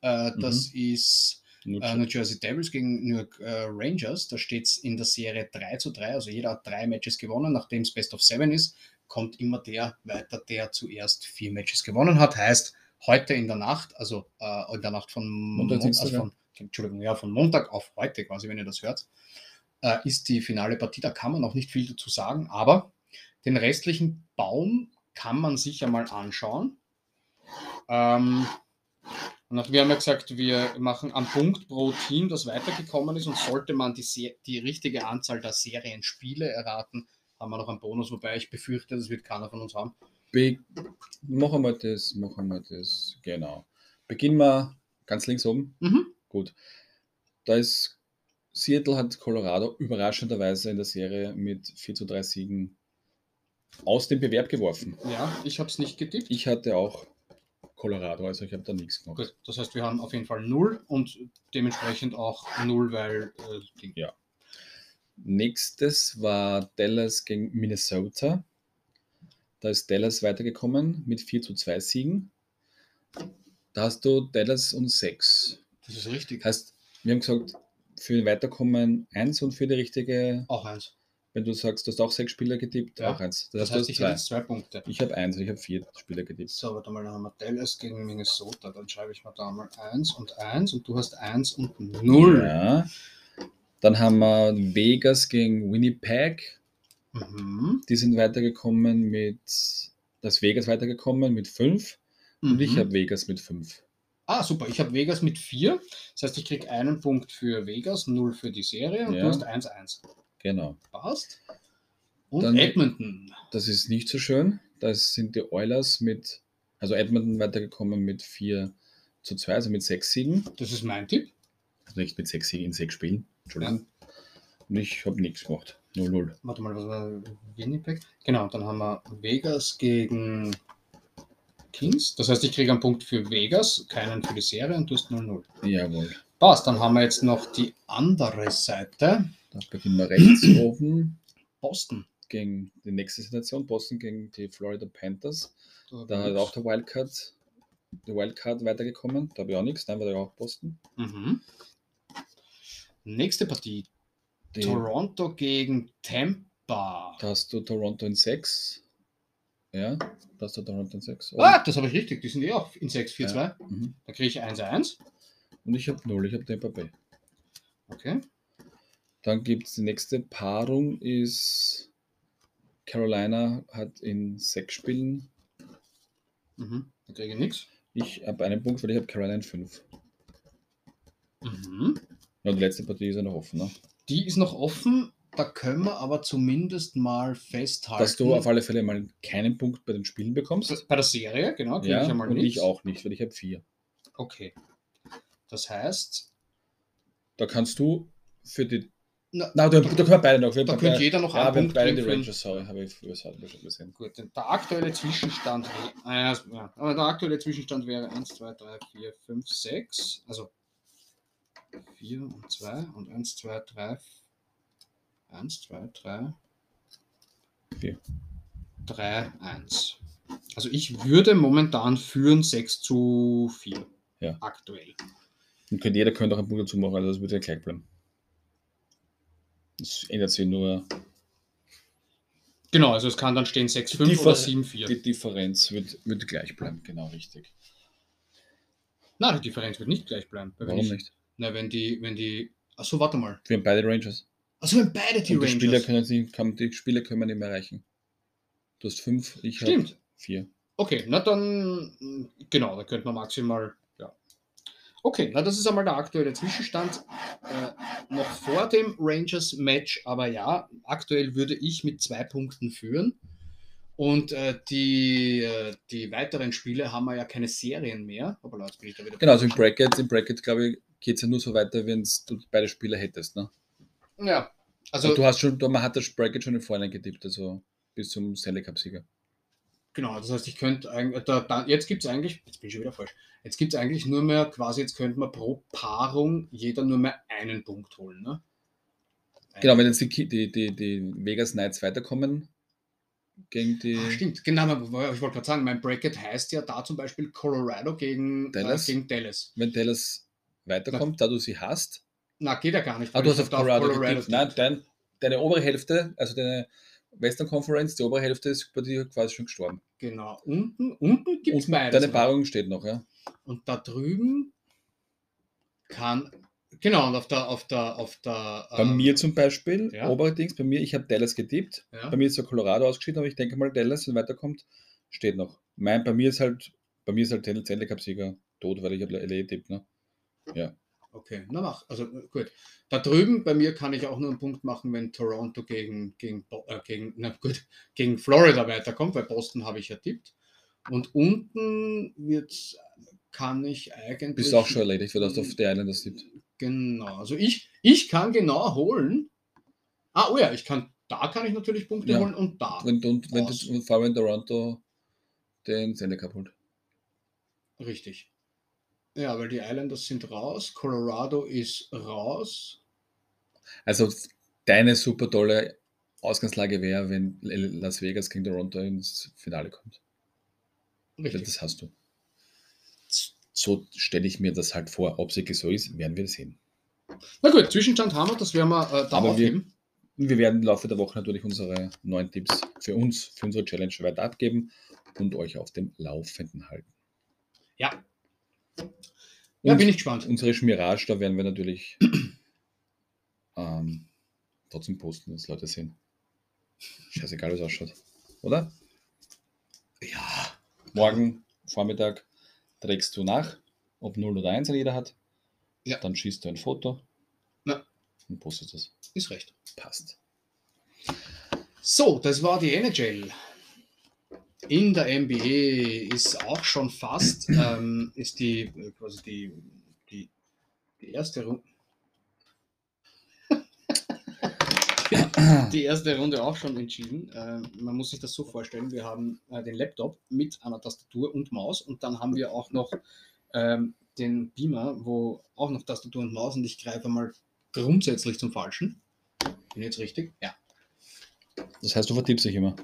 Äh, das ist Nur äh, New Jersey Devils gegen New York äh, Rangers. Da steht es in der Serie 3 zu 3. Also jeder hat drei Matches gewonnen. Nachdem es Best of Seven ist, kommt immer der weiter, der zuerst vier Matches gewonnen hat. Heißt, heute in der Nacht, also äh, in der Nacht von Montag, also von, Entschuldigung, ja, von Montag auf heute quasi, wenn ihr das hört, äh, ist die finale Partie. Da kann man auch nicht viel dazu sagen, aber den restlichen Baum kann man sich ja mal anschauen. Ähm, und wir haben ja gesagt, wir machen am Punkt pro Team, das weitergekommen ist und sollte man die, die richtige Anzahl der Serienspiele erraten, haben wir noch einen Bonus, wobei ich befürchte, das wird keiner von uns haben. Be machen wir das, machen wir das. Genau. Beginnen wir ganz links oben. Mhm. Gut. Da ist Seattle hat Colorado überraschenderweise in der Serie mit 4 zu 3 Siegen aus dem Bewerb geworfen. Ja, ich habe es nicht getippt. Ich hatte auch Colorado, also ich habe da nichts gemacht. Gut, das heißt, wir haben auf jeden Fall 0 und dementsprechend auch 0, weil äh. Ja. Nächstes war Dallas gegen Minnesota. Da ist Dallas weitergekommen mit 4 zu 2 Siegen. Da hast du Dallas und 6. Das ist richtig. Heißt, wir haben gesagt, für ein Weiterkommen 1 und für die richtige, Auch eins. Wenn du sagst, du hast auch sechs Spieler getippt, Ja. auch eins. Das, Das, heißt, ich jetzt zwei. Punkte. Ich habe eins und ich habe vier Spieler getippt. So, warte mal, dann haben wir Dallas gegen Minnesota. Dann schreibe ich mal da mal 1 und 1 und du hast 1 und 0. Ja. Dann haben wir Vegas gegen Winnipeg. Mhm. Die sind weitergekommen mit, das Vegas weitergekommen mit 5 und ich Mhm. habe Vegas mit 5. Ah, super. Ich habe Vegas mit 4. Das heißt, ich kriege einen Punkt für Vegas, 0 für die Serie und Ja. du hast 1-1. Genau. Passt. Und Dann- Edmonton. Das ist nicht so schön. Da sind die Oilers mit, also Edmonton weitergekommen mit 4 zu 2, also mit 6 Siegen. Das ist mein Tipp. Also nicht mit 6 Siegen in 6 Spielen. Entschuldigung. Und ich habe nichts gemacht. 0-0. Warte mal, was war Winnipeg? Genau, dann haben wir Vegas gegen Kings. Das heißt, ich kriege einen Punkt für Vegas, keinen für die Serie und du hast 0-0. Jawohl. Passt, dann haben wir jetzt noch die andere Seite. Da beginnen wir rechts oben Boston. gegen die nächste Situation. Boston gegen die Florida Panthers. Da Da hat auch der Wildcard, der Wildcard weitergekommen. Da habe ich auch nichts. Dann war da auch Boston. Mhm. Nächste Partie. Die, Toronto gegen Tampa. da hast du Toronto in 6. Ja, da hast du Toronto in 6. Ah, das habe ich richtig. Die sind eh auch in 6-4-2. Mhm. Da kriege ich 1-1. Und ich habe 0, ich habe Tampa Bay. Okay. Dann gibt es die nächste Paarung ist Carolina hat in sechs Spielen. Mhm. Da kriege ich nichts. Ich habe einen Punkt, weil ich habe Carolina in 5. Mhm. Ja, die letzte Partie ist ja noch offen. Ne? Die ist noch offen. Da können wir aber zumindest mal festhalten. Dass du auf alle Fälle mal keinen Punkt bei den Spielen bekommst. Bei der Serie, genau, Ja, ich ja und nichts. ich auch nicht, weil ich habe 4. Okay. Das heißt, Da kannst du für die. Na, Na, da, da können wir beide noch. Wir da könnte jeder noch Ja, einen Punkt beide die Rangers, sorry, habe ich früher schon gesehen. Gut, der aktuelle Zwischenstand, äh, aber der aktuelle Zwischenstand wäre 1, 2, 3, 4, 5, 6, also 4 und 2 und 1, 2, 3, 1, 2, 3, Vier. 3, 1. Also ich würde momentan führen 6 zu 4. Ja. Aktuell. Und könnte, jeder könnte auch einen Punkt dazu machen, also das würde ja gleich bleiben. Das ändert sich nur. Genau, also es kann dann stehen 6, Die 5 Differ- oder 7, 4. Die Differenz wird, wird gleich bleiben, genau richtig. Nein, die Differenz wird nicht gleich bleiben. Warum ich, nicht? Na, wenn die, wenn die. Achso, warte mal. Wir haben beide Rangers. Achso, wenn beide die und die Rangers. Spieler können, sie- kann, die Spieler können wir nicht mehr erreichen. Du hast fünf, ich habe Stimmt. vier. Okay, na dann, genau, da könnte man maximal. Okay, na das ist einmal der aktuelle Zwischenstand. Äh, noch vor dem Rangers-Match, aber ja, aktuell würde ich mit zwei Punkten führen. Und äh, die, äh, die weiteren Spiele haben wir ja keine Serien mehr. Aber jetzt bin ich da wieder. Genau, also im Bracket, im Bracket, glaube ich, geht es ja nur so weiter, wenn du beide Spieler hättest. Ne? Ja, Also, also du hast schon, man hat das Bracket schon im Vorhinein getippt, also bis zum Stanley Cup-Sieger. Genau, das heißt, ich könnte eigentlich, da, da, jetzt gibt es eigentlich, jetzt bin ich schon wieder falsch, jetzt gibt es eigentlich nur mehr, quasi jetzt könnte man pro Paarung jeder nur mehr einen Punkt holen, ne? Genau, wenn jetzt die, die, die, die Vegas Knights weiterkommen gegen die Ah, stimmt, genau, ich wollte gerade sagen, mein Bracket heißt ja da zum Beispiel Colorado gegen Dallas? Äh, gegen Dallas. wenn Dallas weiterkommt, da du sie hast. Na, geht ja gar nicht. Ah, du hast auf Colorado, getippt. Nein, dein, deine obere Hälfte, also deine Western Conference, die obere Hälfte ist bei dir quasi schon gestorben. Genau, unten, unten gibt es beides. deine noch. Paarung steht noch, ja. Und da drüben kann, genau, und auf der, auf der, auf der. Bei ähm, mir zum Beispiel, ja. obere Dings, bei mir, ich habe Dallas getippt. Ja. Bei mir ist ja Colorado ausgeschieden, aber ich denke mal, Dallas, wenn weiterkommt, steht noch. Mein, bei mir ist halt, bei mir ist halt der Cup-Sieger tot, weil ich habe LA getippt, ne? Okay, na mach. Also äh, gut. Da drüben bei mir kann ich auch nur einen Punkt machen, wenn Toronto gegen, gegen, äh, gegen, na gut, gegen Florida weiterkommt, weil Boston habe ich ja tippt. Und unten wird, kann ich eigentlich. Bist auch schon erledigt, weil du hast auf die Islanders tippt. Genau. Also ich, ich kann genau holen. Ah, oh ja, ich kann, da kann ich natürlich Punkte Ja. holen und da. Wenn, und wenn du, vor allem wenn Toronto den Cup holt. Richtig. Ja, weil die Islanders sind raus, Colorado ist raus. Also deine super tolle Ausgangslage wäre, wenn Las Vegas gegen Toronto ins Finale kommt. Richtig. Das hast du. So stelle ich mir das halt vor. Ob es wirklich so ist, werden wir sehen. Na gut, Zwischenstand haben wir, das werden wir äh, da Aber wir- aufheben. Wir werden im Laufe der Woche natürlich unsere neuen Tipps für uns, für unsere Challenge weiter abgeben und euch auf dem Laufenden halten. Ja. Ja, bin ich gespannt. unsere Schmirage, da werden wir natürlich ähm, trotzdem posten, dass Leute sehen. Scheißegal, wie es ausschaut. Oder? Ja, Morgen Vormittag trägst du nach, ob 0 oder 1 jeder hat. Ja. Dann schießt du ein Foto Ja. und postest das. ist recht. Passt. So, das war die NHL. In der NBA ist auch schon fast, ähm, ist die äh, quasi die, die, die erste Runde. die erste Runde auch schon entschieden. Ähm, man muss sich das so vorstellen, wir haben äh, den Laptop mit einer Tastatur und Maus und dann haben wir auch noch ähm, den Beamer, wo auch noch Tastatur und Maus und ich greife mal grundsätzlich zum Falschen. Bin jetzt richtig? Ja. Das heißt, du vertippst dich immer.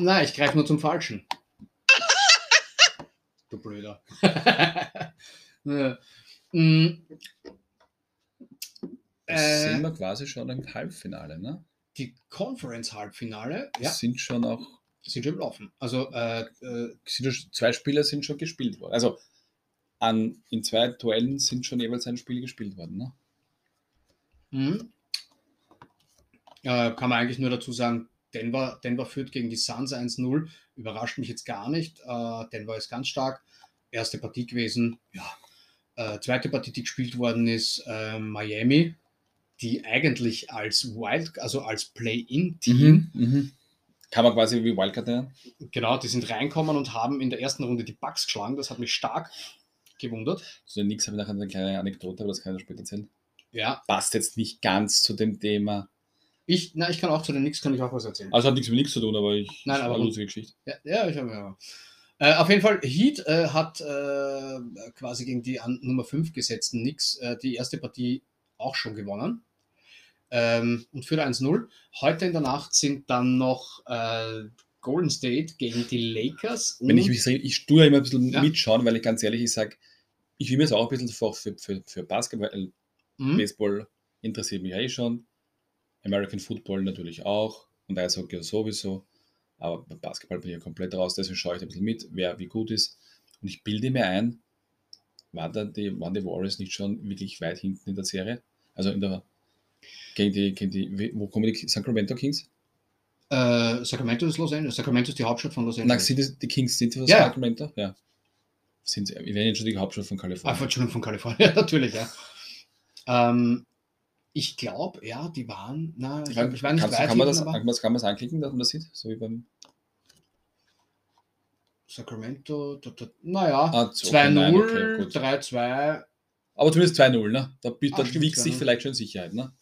Nein, ich greife nur zum Falschen. Du Blöder. Mm. Das äh, sind wir quasi schon im Halbfinale, ne? die Conference-Halbfinale ja, Sind schon auch, sind schon laufen. Also äh, äh, zwei Spiele sind schon gespielt worden. Also an, in zwei Duellen sind schon jeweils ein Spiel gespielt worden, ne? mhm. äh, kann man eigentlich nur dazu sagen, Denver, Denver führt gegen die Suns 1-0. Überrascht mich jetzt gar nicht. Äh, Denver ist ganz stark. Erste Partie gewesen. Ja. Äh, zweite Partie, die gespielt worden ist, äh, Miami, die eigentlich als Wild, also als Play-In-Team, Mhm. Kann man quasi wie Wildcard nennen. genau, die sind reinkommen und haben in der ersten Runde die Bucks geschlagen. Das hat mich stark gewundert. So nix habe ich nachher eine kleine Anekdote, aber das kann ich später erzählen. Ja, Passt jetzt nicht ganz zu dem Thema. Ich, na, ich kann auch zu den Knicks kann ich auch was erzählen. Also hat nichts mit nichts zu tun, aber ich Nein, aber- eine lustige Geschichte. Ja, ja ich habe ja. Äh, auf jeden Fall, Heat äh, hat äh, quasi gegen die an Nummer 5 gesetzten Knicks äh, die erste Partie auch schon gewonnen. Ähm, und führt 1-0. Heute in der Nacht sind dann noch äh, Golden State gegen die Lakers. Wenn ich mich sehe, ich tue ja immer ein bisschen Ja. mitschauen, weil ich ganz ehrlich, ich sage, ich will mir das auch ein bisschen für, für, für, für Basketball, äh, Mhm. Baseball interessiert mich ja eh schon. American Football natürlich auch und Eishockey sowieso. Aber bei Basketball bin ich ja komplett raus, deswegen schaue ich da ein bisschen mit, wer wie gut ist. Und ich bilde mir ein, war da die, waren die Warriors nicht schon wirklich weit hinten in der Serie? Also in der gegen die, gegen die wo kommen die Sacramento Kings? Äh, Sacramento ist Los Angeles. Sacramento ist die Hauptstadt von Los Nein, Angeles. sind die, Kings sind die von Ja. Sacramento? Ja. Sind sie, wir nennen schon die Hauptstadt von Ah, Kalifornien. Entschuldigung, von Kalifornien, natürlich, ja. Ähm, ich glaube, ja, die waren, na, ich, glaub, ich war nicht Kannst, kann, man das, aber kann, man, kann das anklicken, dass man das sieht? So wie beim. Sacramento, da, da, naja, Ah, so, okay, nein, 2-0, okay, gut. 3-2, Aber zumindest 2-0, ne? Da, Ah, da stimmt, wiegt sich 2-0. vielleicht schon Sicherheit, ne?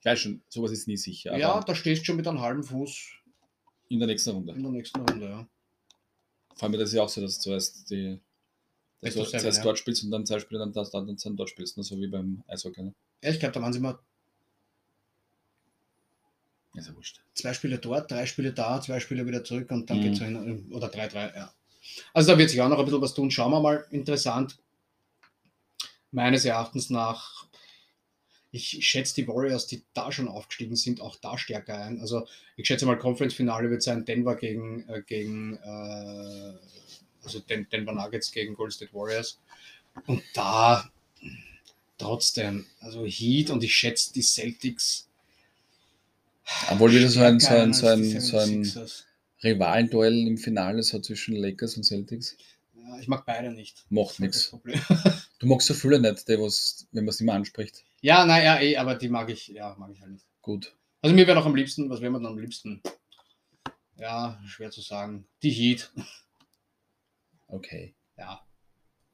Ich weiß schon, sowas ist nie sicher. Ja, da stehst du schon mit einem halben Fuß in der nächsten Runde. in der nächsten Runde, ja. Vor allem das ist ja auch so, dass du zuerst die. Dass du zuerst ja. dort spielst und dann zwei Spiele, dann, das, dann, dann dort spielst, ne? so wie beim Eishockey. Ne? Ja, ich glaube, da waren sie mal Ist ja wurscht. zwei Spiele dort, drei Spiele da, zwei Spiele wieder zurück und dann Mhm. geht's geht's hin. Oder 3-3, ja. Also da wird sich auch noch ein bisschen was tun. Schauen wir mal. Interessant. Meines Erachtens nach, ich schätze die Warriors, die da schon aufgestiegen sind, auch da stärker ein. Also ich schätze mal, Conference-Finale wird sein Denver gegen, äh, gegen äh, also Den Denver Nuggets gegen Golden State Warriors. Und da trotzdem, also Heat und ich schätze die Celtics. Obwohl wieder so ein, so ein, so ein, so ein 76ers. Rivalenduell im Finale so zwischen Lakers und Celtics. Ja, ich mag beide nicht. Macht nichts. Du magst so viele nicht, die was, wenn man es immer anspricht. Ja, naja, eh, aber die mag ich, ja, mag ich halt nicht. Gut. Also mir wäre noch am liebsten, was wäre mir dann am liebsten? Ja, schwer zu sagen. Die Heat. Okay. Ja.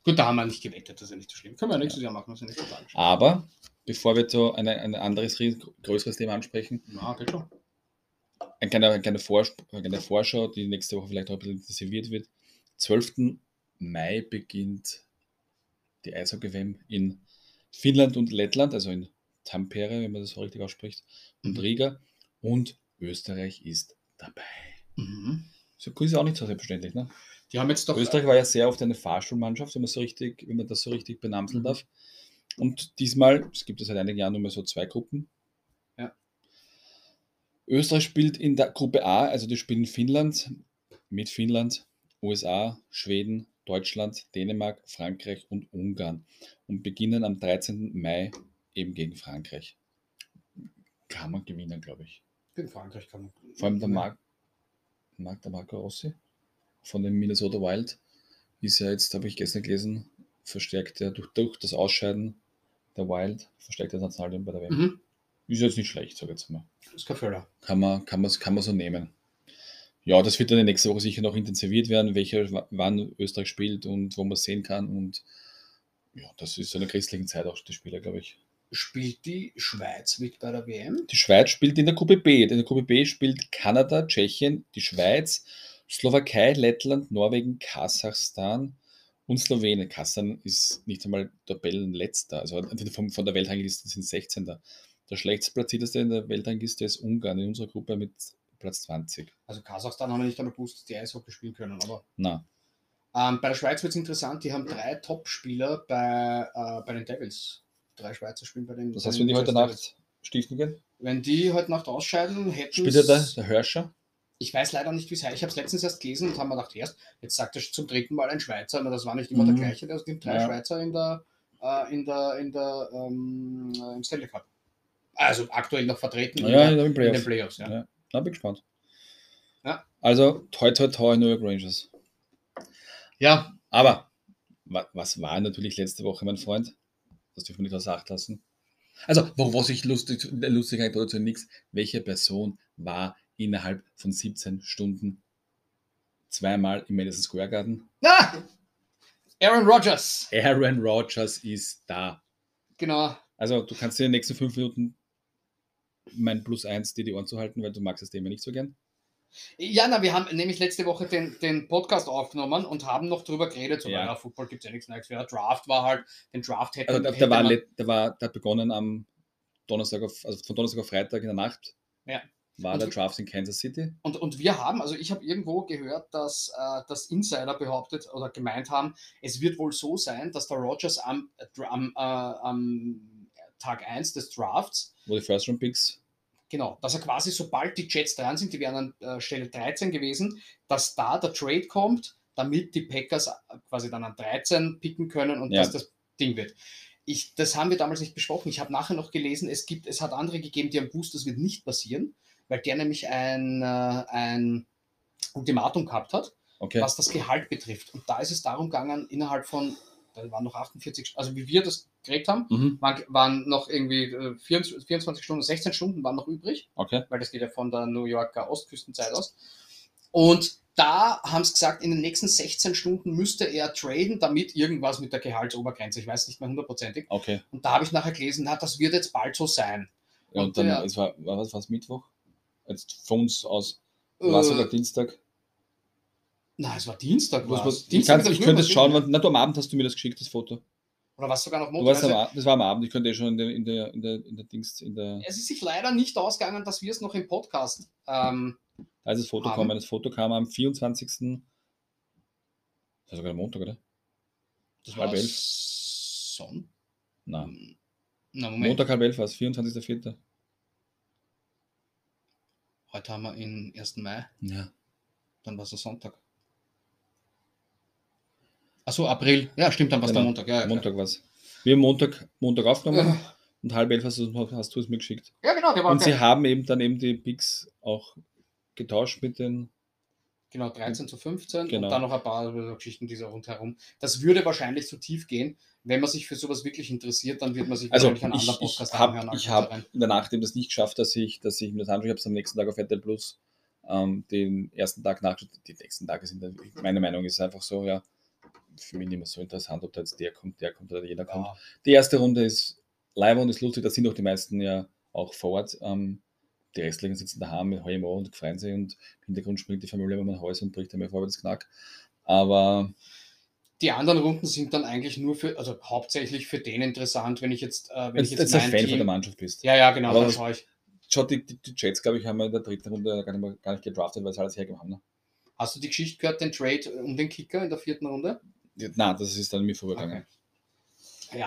Gut, da haben wir nicht gewettet, das ist ja nicht so schlimm. Können wir nächstes Jahr machen, das ist ja nicht total schlimm. Aber bevor wir so eine, ein anderes, größeres Thema ansprechen, Ja, geht schon. ein kleiner, eine kleine, eine kleine Vorschau, die nächste Woche vielleicht auch ein bisschen intensiviert wird. 12. Mai beginnt die Eishockey-WM in Finnland und Lettland, also in Tampere, wenn man das so richtig ausspricht, und Mhm. Riga. Und Österreich ist dabei. Mhm. So ist auch nicht so selbstverständlich. Ne? Die haben jetzt doch. Österreich war ja sehr oft eine Fahrschulmannschaft, wenn man, so richtig, wenn man das so richtig benamseln Mhm. darf. Und diesmal, es gibt ja seit einigen Jahren nur mehr so zwei Gruppen. Ja. Österreich spielt in der Gruppe A, also die spielen Finnland mit Finnland, USA, Schweden, Deutschland, Dänemark, Frankreich und Ungarn und beginnen am 13. Mai eben gegen Frankreich. Kann man gewinnen, glaube ich. in Frankreich kann man. Vor allem der Marc, Marc, der Marco Rossi von den Minnesota Wild ist ja jetzt, habe ich gestern gelesen, verstärkt er durch, durch das Ausscheiden der Wild, verstärkt der Nationalteam bei der WM. Mhm. Ist jetzt nicht schlecht, sage ich jetzt mal. Das ist kein Fehler. Kann man, kann, man, kann man so nehmen. Ja, das wird dann nächste Woche sicher noch intensiviert werden, welcher, wann Österreich spielt und wo man es sehen kann. Und ja, das ist so eine christlichen Zeit auch, die Spieler, glaube ich. Spielt die Schweiz mit bei der WM? Die Schweiz spielt in der Gruppe B. In der Gruppe B spielt Kanada, Tschechien, die Schweiz, Slowakei, Lettland, Norwegen, Kasachstan und Slowenien. Kasachstan ist nicht einmal Tabellenletzter. Also von, von der Weltrangliste sind 16. Der schlechtstplatzierteste in der Weltrangliste ist Ungarn in unserer Gruppe mit Platz 20. Also Kasachstan haben wir nicht einmal gewusst, dass die Eishockey spielen können, aber Na, Ähm, bei der Schweiz wird es interessant, die haben drei Top-Spieler bei, äh, bei den Devils. Drei Schweizer spielen bei den das heißt, wenn die heute. Nacht stiften gehen, Wenn die heute Nacht ausscheiden, hätten spielt er der, der Hirscher. Ich weiß leider nicht, wie es heißt. Ich habe es letztens erst gelesen und habe mir gedacht, erst, jetzt sagt er zum dritten Mal ein Schweizer, aber das war nicht immer Mhm. der gleiche. Es gibt drei Ja. Schweizer in der, äh, in der, in der, ähm, äh, im Stanley Cup. Also aktuell noch vertreten in, Ja, der, in den in Playoffs. den Playoffs. Ja. Ja. Na, bin gespannt. Ja. Also, toi, toi, toi, New York Rangers. ja, Aber wa- was war natürlich letzte Woche, mein Freund? Das dürfen wir nicht außer Acht lassen. Also, wo- was ich lustig, lustig eigentlich dazu nichts, welche Person war innerhalb von 17 Stunden zweimal im Madison Square Garden? Ah! Aaron Rodgers. Aaron Rodgers ist da. Genau. Also, du kannst dir in den nächsten fünf Minuten mein Plus eins dir die Ohren zu halten, weil du magst das Thema nicht so gern. Ja, na, wir haben nämlich letzte Woche den, den Podcast aufgenommen und haben noch drüber geredet. So, Ja. naja, Football gibt es ja nichts Neues. Der Draft war halt, den Draft hätte, Also, der, hätte der, war, der, war, der hat begonnen am Donnerstag auf, also von Donnerstag auf Freitag in der Nacht. Ja. War Und der wie- Draft in Kansas City. Und, und wir haben, also ich habe irgendwo gehört, dass, äh, dass Insider behauptet oder gemeint haben, es wird wohl so sein, dass der Rogers am, am, äh, am Tag 1 des Drafts, wo die First Round Picks. genau, dass er quasi, sobald die Jets dran sind, die wären an äh, Stelle 13 gewesen, dass da der Trade kommt, damit die Packers äh, quasi dann an 13 picken können und Ja. dass das Ding wird. Ich, das haben wir damals nicht besprochen. Ich habe nachher noch gelesen, es gibt, es hat andere gegeben, die haben gewusst, das wird nicht passieren, weil der nämlich ein, äh, ein Ultimatum gehabt hat, Okay. was das Gehalt betrifft. Und da ist es darum gegangen, innerhalb von, da waren noch 48, also wie wir das gekriegt haben, Mhm. waren, waren noch irgendwie äh, 24, 24 Stunden, 16 Stunden waren noch übrig, Okay. weil das geht ja von der New Yorker Ostküstenzeit aus. Und da haben sie gesagt, in den nächsten 16 Stunden müsste er traden, damit irgendwas mit der Gehaltsobergrenze, ich weiß nicht mehr hundertprozentig. Okay. Und da habe ich nachher gelesen, na, das wird jetzt bald so sein. Ja, und Und dann, der- es war, war was, was Mittwoch? Jetzt von uns aus, war sogar Äh, Dienstag. na, es war Dienstag. Was, was, ich Dienstag ich Früh, könnte es schauen, wann, na, du am Abend hast du mir das geschickt, das Foto. Oder was sogar noch Montag? Also, das war am Abend, ich konnte eh schon in der, in der, in der, in der Dings, in der, es ist sich leider nicht ausgegangen, dass wir es noch im Podcast. Ähm, als das Foto Haben. kam, das Foto kam am 24. Das war sogar Montag, oder? das Halb war elf. Son Nein. Na, Moment. Montag halb elf war es, 24.04. Heute haben wir den 1. Mai, Ja. dann war es der Sonntag. Achso, April. Ja, stimmt, dann war es der Genau. Montag. Ja, ja, Montag war es. Wir haben Montag, Montag aufgenommen klar. und halb elf hast du, hast du es mir geschickt. Ja, genau, der war Und sie okay. haben eben dann eben die Picks auch getauscht mit den. Genau, 13 zu 15 Genau. und dann noch ein paar Geschichten dieser rundherum. Das würde wahrscheinlich zu tief gehen. Wenn man sich für sowas wirklich interessiert, dann wird man sich Also wahrscheinlich einen ich, anderen ich Podcast habe anhören. ich hab unseren. in der Nacht eben das nicht geschafft, dass ich, dass ich mir das anschaue. Ich habe es am nächsten Tag auf RTL Plus ähm, den ersten Tag nachgeschaut. Die nächsten Tage sind, dann- meine Meinung ist einfach so, ja, für mich nicht mehr so interessant, ob da jetzt der kommt, der kommt oder jeder kommt. Ja, Die erste Runde ist live und ist lustig, da sind auch die meisten ja auch vor Ort. Ähm, die restlichen sitzen daheim mit HMO und freuen sich und im Hintergrund springt die Familie über mein Haus und bricht einmal vorwärts Knack. Aber Die anderen Runden sind dann eigentlich nur für, also hauptsächlich für den interessant, wenn ich jetzt, äh, wenn wenn ich jetzt jetzt ein Fan Team, von der Mannschaft bist. Ja, ja, genau, Aber da was- schaue ich. Schau, die, die, die Jets, glaube ich, haben wir in der dritten Runde gar nicht, mehr, gar nicht gedraftet, weil sie alles hergegeben haben. Ne? Hast du die Geschichte gehört, den Trade um den Kicker in der vierten Runde? Nein, das ist dann mir vorübergegangen. Ja,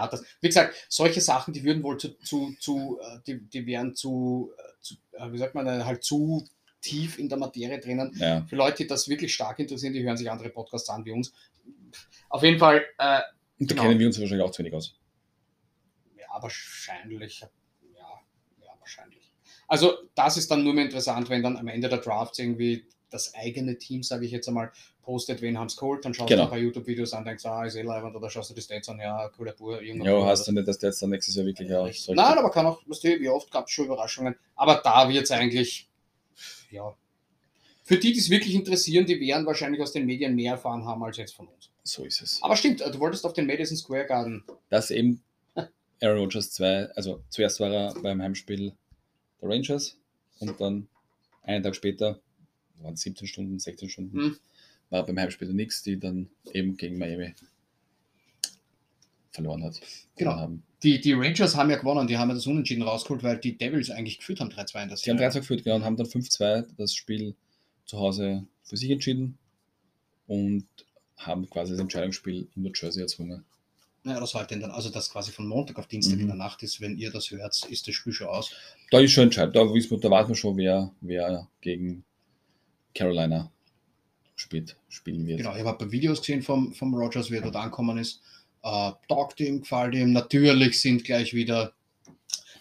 das, wie gesagt, solche Sachen, die würden wohl zu, zu, zu äh, die, die wären zu, äh, zu äh, wie sagt man, halt zu tief in der Materie drinnen. Ja. Für Leute, die das wirklich stark interessieren, die hören sich andere Podcasts an wie uns. Auf jeden Fall, äh, Und da Genau. kennen wir uns wahrscheinlich auch zu wenig aus. ja, wahrscheinlich, ja, ja, wahrscheinlich. Also, das ist dann nur mehr interessant, wenn dann am Ende der Drafts irgendwie das eigene Team, sage ich jetzt einmal, postet, wen haben es geholt, dann schaust Genau. du ein paar YouTube-Videos an, denkst, ah, ist eh leibend, oder schaust du die Stats an, ja, cooler Bur, junger Ja, Bur, hast du nicht, dass der jetzt dann nächstes Jahr wirklich auch solche- Nein, aber kann auch, weißt du, wie oft gab es schon Überraschungen. Aber da wird es eigentlich, ja. Für die, die es wirklich interessieren, die werden wahrscheinlich aus den Medien mehr erfahren haben als jetzt von uns. So ist es. Aber stimmt, du wolltest auf den Madison Square Garden. Dass eben Aaron Rodgers 2, also zuerst war er beim Heimspiel der Rangers und dann einen Tag später, waren es 17 Stunden, 16 Stunden, Hm. war beim Heimspiel der Knicks, die dann eben gegen Miami verloren hat. Genau. Haben. Die, die Rangers haben ja gewonnen, die haben ja das Unentschieden rausgeholt, weil die Devils eigentlich geführt haben 3-2 in der Die haben Serie. 3 geführt genau, und haben dann 5-2 das Spiel zu Hause für sich entschieden und haben quasi das Entscheidungsspiel in New Jersey erzwungen. Ja, das heute dann, also das quasi von Montag auf Dienstag Mhm. in der Nacht ist, wenn ihr das hört, ist das Spiel schon aus. Da ist schon entscheidend. Da, wissen wir- da weiß man schon, wer, wer gegen Carolina spielt, spielen wird. Genau, ich habe ein paar Videos gesehen vom, vom Rogers, wie er dort angekommen ist. Äh, taugt ihm, gefällt ihm. Natürlich sind gleich wieder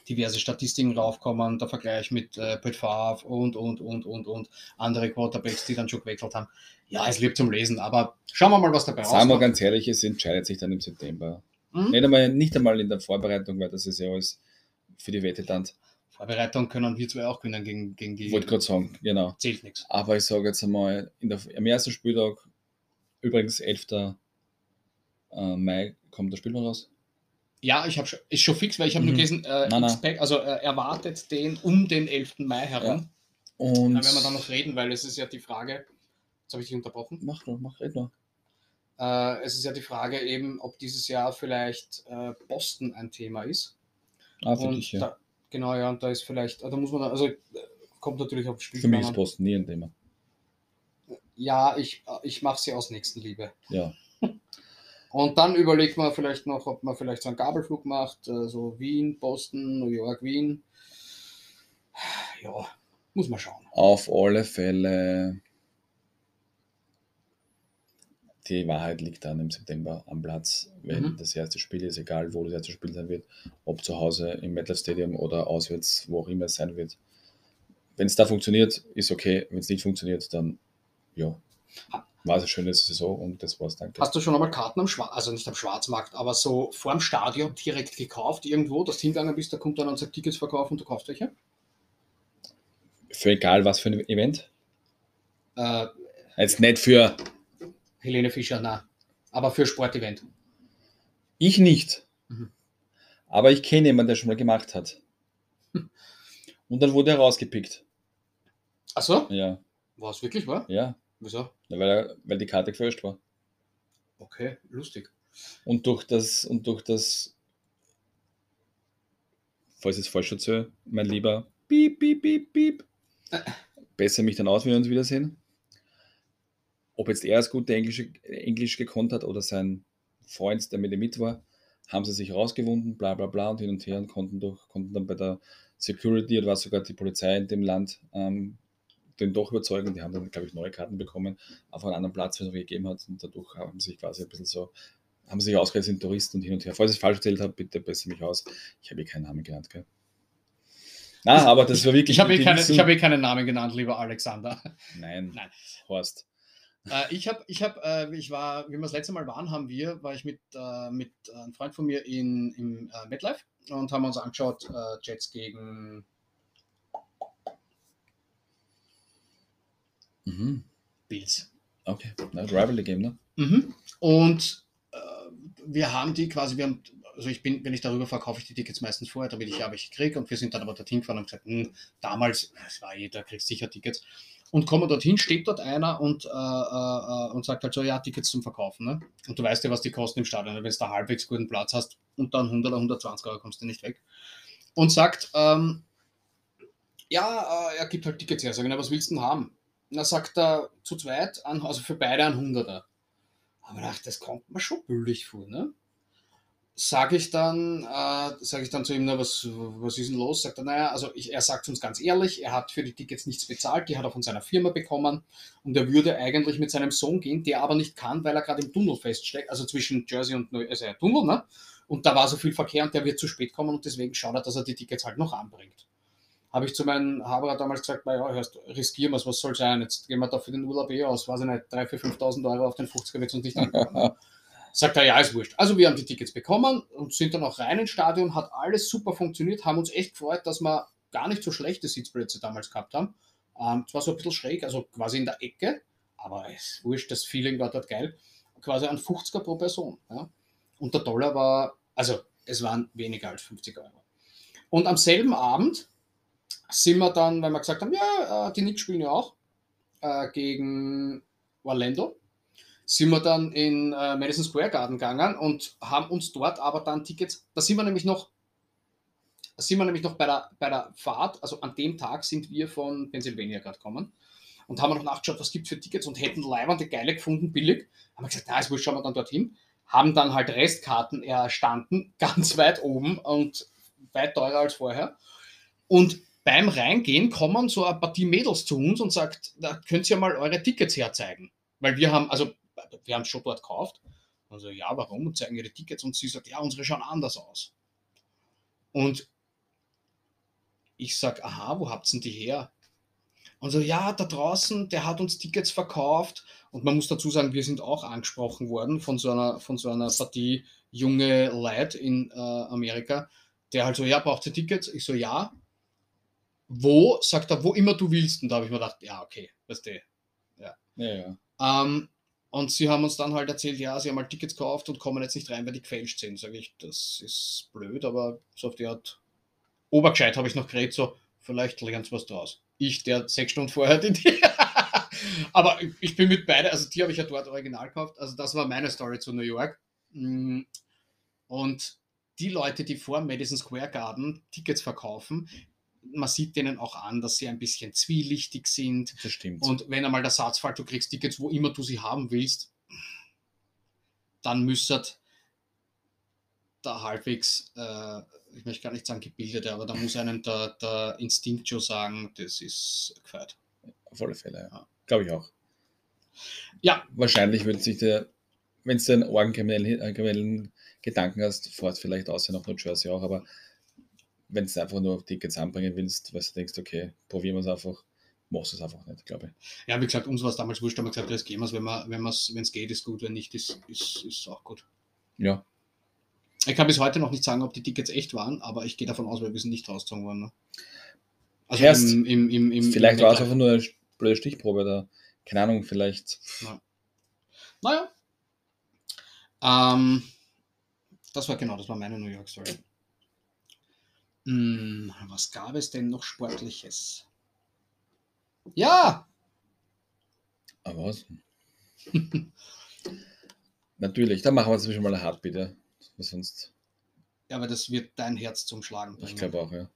diverse Statistiken raufkommen, der Vergleich mit äh, Brett Favre und, und, und, und, und andere Quarterbacks, die dann schon gewechselt haben. Ja, es lieb zum Lesen, aber schauen wir mal, was dabei Sagen wir rauskommt. ganz ehrlich, es entscheidet sich dann im September. Mhm. Nicht, einmal, nicht einmal in der Vorbereitung, weil das ist ja alles für die Wette dann. Vorbereitung können wir zwei auch gewinnen gegen, gegen die. Ich wollte gerade sagen, genau. Zählt nichts. Aber ich sage jetzt einmal, in der, am ersten Spieltag, übrigens 11. äh, Mai, kommt das Spiel noch raus. Ja, ich habe schon, ist schon fix, weil ich habe nur Mhm. gelesen, äh, Nein, nein. also äh, erwartet den um den 11. Mai herum. Und Da werden wir dann noch reden, weil es ist ja die Frage, jetzt habe ich dich unterbrochen. Mach noch, mach, red noch. Äh, es ist ja die Frage eben, ob dieses Jahr vielleicht äh, Boston ein Thema ist. Ah, für dich, ja. da, genau, ja, und da ist vielleicht, da muss man, also äh, kommt natürlich auf Spiel Für mich ist. Posten nie ein Thema. Ja, ich, äh, ich mache sie aus Nächstenliebe. Ja. Und dann überlegt man vielleicht noch, ob man vielleicht so einen Gabelflug macht, äh, so Wien, Boston, New York, Wien. Ja, muss man schauen. Auf alle Fälle. Die Wahrheit liegt dann im September am Platz, wenn Mhm. das erste Spiel ist, egal wo das erste Spiel sein wird, ob zu Hause im Metal Stadium oder auswärts, wo auch immer es sein wird. Wenn es da funktioniert, ist okay. Wenn es nicht funktioniert, dann ja, war es eine schöne Saison und das war's. Danke. Hast du schon einmal Karten am Schwarz, also nicht am Schwarzmarkt, aber so vorm Stadion direkt gekauft irgendwo, dass du hingegangen bist, da kommt dann und sagt Tickets verkaufen und du kaufst welche? Für egal was für ein Event. Äh, Jetzt nicht für Helene Fischer, na. Aber für Sportevent. ich nicht. Mhm. Aber ich kenne jemanden, der schon mal gemacht hat. Hm. Und dann wurde er rausgepickt. Achso, Ja, war es wirklich wahr? ja. Wieso? Ja, Weil, er, weil die Karte gefälscht war. Okay, lustig. Und durch das, und durch das, falls ich es falsch erzähle, mein lieber Piep, Piep, Piep, Piep, besser mich dann aus, wenn wir uns wiedersehen. Ob jetzt er das gute Englisch, Englisch gekonnt hat oder sein Freund, der mit ihm mit war, haben sie sich rausgewunden, bla bla bla und hin und her und konnten, durch, konnten dann bei der Security oder war sogar die Polizei in dem Land ähm, den doch überzeugen. Die haben dann, glaube ich, neue Karten bekommen, auf einen anderen Platz, wenn es noch gegeben hat. Und dadurch haben sie sich quasi ein bisschen so, haben sie sich ausgehört, sind Touristen und hin und her. Falls ich es falsch erzählt habe, bitte besser mich aus. Ich habe hier keinen Namen genannt, gell? Na, aber das war wirklich. Ich habe hier, keine, ich hab hier keinen Namen genannt, lieber Alexander. Nein, Nein. Horst. Äh, ich habe, ich habe, äh, ich war, wie wir das letzte Mal waren, haben wir, war ich mit, äh, mit einem Freund von mir in, im äh, MetLife und haben uns angeschaut, äh, Jets gegen Mhm. Bills. Okay, Na, Rivalry Game, ne? Mhm. Und äh, wir haben die quasi, wir haben, also ich bin, wenn ich darüber verkaufe ich die Tickets meistens vorher, damit ich ja welche kriege. Und wir sind dann aber dorthin gefahren und gesagt, hm, damals, es war jeder, kriegt sicher Tickets. Und kommen dorthin, steht dort einer und, äh, äh, und sagt halt so, ja, Tickets zum Verkaufen. Ne? Und du weißt ja, was die kosten im Stadion. Wenn du da halbwegs guten Platz hast und dann 100 oder 120 Euro kommst du nicht weg. Und sagt, ähm, ja, äh, er gibt halt Tickets her. Sagen, na, was willst du denn haben? da sagt er zu zweit, also für beide ein Hunderter. Aber dachte, das kommt mir schon billig vor, ne? Sage ich dann, äh, sage ich dann zu ihm, na, was, was ist denn los? Sagt er, naja, also ich, er sagt uns ganz ehrlich, er hat für die Tickets nichts bezahlt, die hat er von seiner Firma bekommen und er würde eigentlich mit seinem Sohn gehen, der aber nicht kann, weil er gerade im Tunnel feststeckt, also zwischen Jersey und Neu also Tunnel, ne? Und da war so viel Verkehr und der wird zu spät kommen und deswegen schaut er, dass er die Tickets halt noch anbringt habe ich zu meinem Haberer damals gesagt, ja, hörst, riskieren wir es, was soll sein, jetzt gehen wir da für den Urlaub eh aus, weiß ich nicht, 3.000, 4.000, 5.000 Euro auf den 50er wird uns nicht ankommen. Sagt er, ja, ist wurscht. Also wir haben die Tickets bekommen und sind dann auch rein ins Stadion, hat alles super funktioniert, haben uns echt gefreut, dass wir gar nicht so schlechte Sitzplätze damals gehabt haben. Ähm, zwar so ein bisschen schräg, also quasi in der Ecke, aber es wurscht, das Feeling war dort geil. Quasi ein 50er pro Person. Ja. Und der Dollar war, also es waren weniger als 50 Euro. Und am selben Abend sind wir dann, weil wir gesagt haben, ja, äh, die Knicks spielen ja auch äh, gegen Orlando, sind wir dann in äh, Madison Square Garden gegangen und haben uns dort aber dann Tickets, da sind wir nämlich noch, sind wir nämlich noch bei der, bei der Fahrt, also an dem Tag sind wir von Pennsylvania gerade gekommen und haben noch nachgeschaut, was gibt es für Tickets und hätten leibernde Geile gefunden, billig. Haben wir gesagt, na, ist wurscht, schauen wir dann dorthin. Haben dann halt Restkarten erstanden, ganz weit oben und weit teurer als vorher. Und beim Reingehen kommen so ein Partie Mädels zu uns und sagt, da könnt ihr mal eure Tickets herzeigen. Weil wir haben, also wir haben schon dort gekauft. Also ja, warum? Und zeigen ihre Tickets und sie sagt, ja, unsere schauen anders aus. Und ich sage, aha, wo habt ihr denn die her? Und so, ja, da draußen, der hat uns Tickets verkauft. Und man muss dazu sagen, wir sind auch angesprochen worden von so einer, von so einer Partie junge Leute in äh, Amerika, der halt so, ja, braucht ihr Tickets? Ich so, ja wo, sagt er, wo immer du willst. Und da habe ich mir gedacht, ja, okay, weißt du. Ja. ja, ja. Ähm, und sie haben uns dann halt erzählt, ja, sie haben mal Tickets gekauft und kommen jetzt nicht rein, weil die gefälscht sind. Sage ich, das ist blöd, aber so auf die Art Obergescheit habe ich noch geredet, so, vielleicht lernt was draus. Ich, der sechs Stunden vorher die, die Aber ich bin mit beide, also die habe ich ja dort original gekauft. Also das war meine Story zu New York. Mm. Und die Leute, die vor Madison Square Garden Tickets verkaufen, man sieht denen auch an, dass sie ein bisschen zwielichtig sind. Das stimmt. Und wenn einmal der Satz fällt, du kriegst Tickets, wo immer du sie haben willst, dann müsstet da halbwegs, äh, ich möchte gar nicht sagen gebildete, aber da muss einem der, der Instinkt schon sagen, das ist gefeit. Auf alle Fälle, ja. Glaube ich auch. Ja. Wahrscheinlich würde sich der, wenn du einen orgenkriminellen äh, Gedanken hast, fährt vielleicht aussehen nach New Jersey auch, aber wenn du einfach nur Tickets anbringen willst, weil du denkst, okay, probieren wir es einfach, machst du es einfach nicht, glaube ich. Ja, wie gesagt, uns war es damals wurscht, haben wir gesagt, das gehen wir es, wenn wenn es geht, ist gut, wenn nicht, ist, ist, ist auch gut. Ja. Ich kann bis heute noch nicht sagen, ob die Tickets echt waren, aber ich gehe davon aus, weil wir sind nicht rausgezogen worden. Ne? Also Erst, im, im, im, im, vielleicht war es einfach nur eine blöde Stichprobe da. Keine Ahnung, vielleicht. Ja. Naja. Ähm, das war genau, das war meine New York Story. Hm, was gab es denn noch Sportliches? Ja! Aber was? Natürlich, dann machen wir zwischen mal ein Heartbeat, ja. Was sonst. Ja, aber das wird dein Herz zum Schlagen bringen. Ich glaube auch, ja.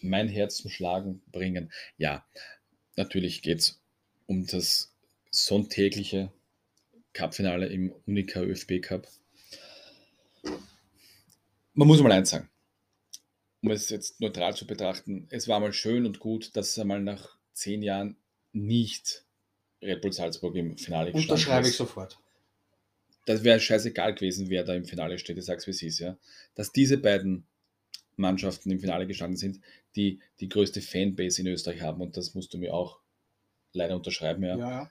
Mein Herz zum Schlagen bringen. Ja, natürlich geht es um das sonntägliche Cupfinale im Unica ÖFB Cup. Man muss mal eins sagen, um es jetzt neutral zu betrachten, es war mal schön und gut, dass er mal nach zehn Jahren nicht Red Bull Salzburg im Finale gestanden Unterschreibe ich sofort. Das wäre scheißegal gewesen, wer da im Finale steht, ich sag's wie es ist, ja. Dass diese beiden Mannschaften im Finale gestanden sind, die die größte Fanbase in Österreich haben und das musst du mir auch leider unterschreiben, ja. ja, ja.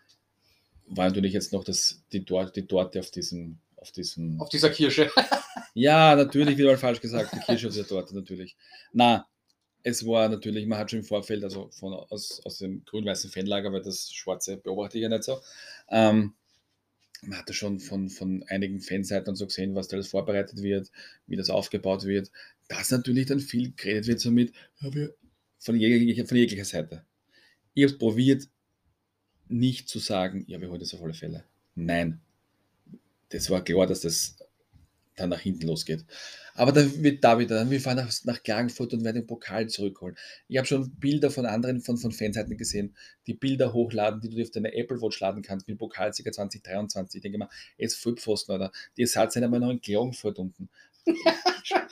War natürlich jetzt noch das, die, Dort, die Torte auf diesem, auf diesem. Auf dieser Kirsche. ja, natürlich, wieder mal falsch gesagt, die Kirsche auf dieser Torte natürlich. Na, es war natürlich, man hat schon im Vorfeld, also von, aus, aus dem grün-weißen Fanlager, weil das Schwarze beobachte ich ja nicht so, ähm, man hatte schon von, von einigen Fanseiten so gesehen, was da alles vorbereitet wird, wie das aufgebaut wird, dass natürlich dann viel geredet wird somit von jeglicher, von jeglicher Seite. Ich habe es probiert, nicht zu sagen, ja, wir holen das auf alle Fälle. Nein. Das war klar, dass das dann nach hinten losgeht. Aber dann wird da wieder, wir fahren nach, nach Klagenfurt und werden den Pokal zurückholen. Ich habe schon Bilder von anderen, von, von Fanseiten gesehen, die Bilder hochladen, die du dir auf deine Apple Watch laden kannst, mit Pokalsieger 2023. Ich denke mal, jetzt Vollpfosten, oder? Die seid einmal noch in Klagenfurt unten.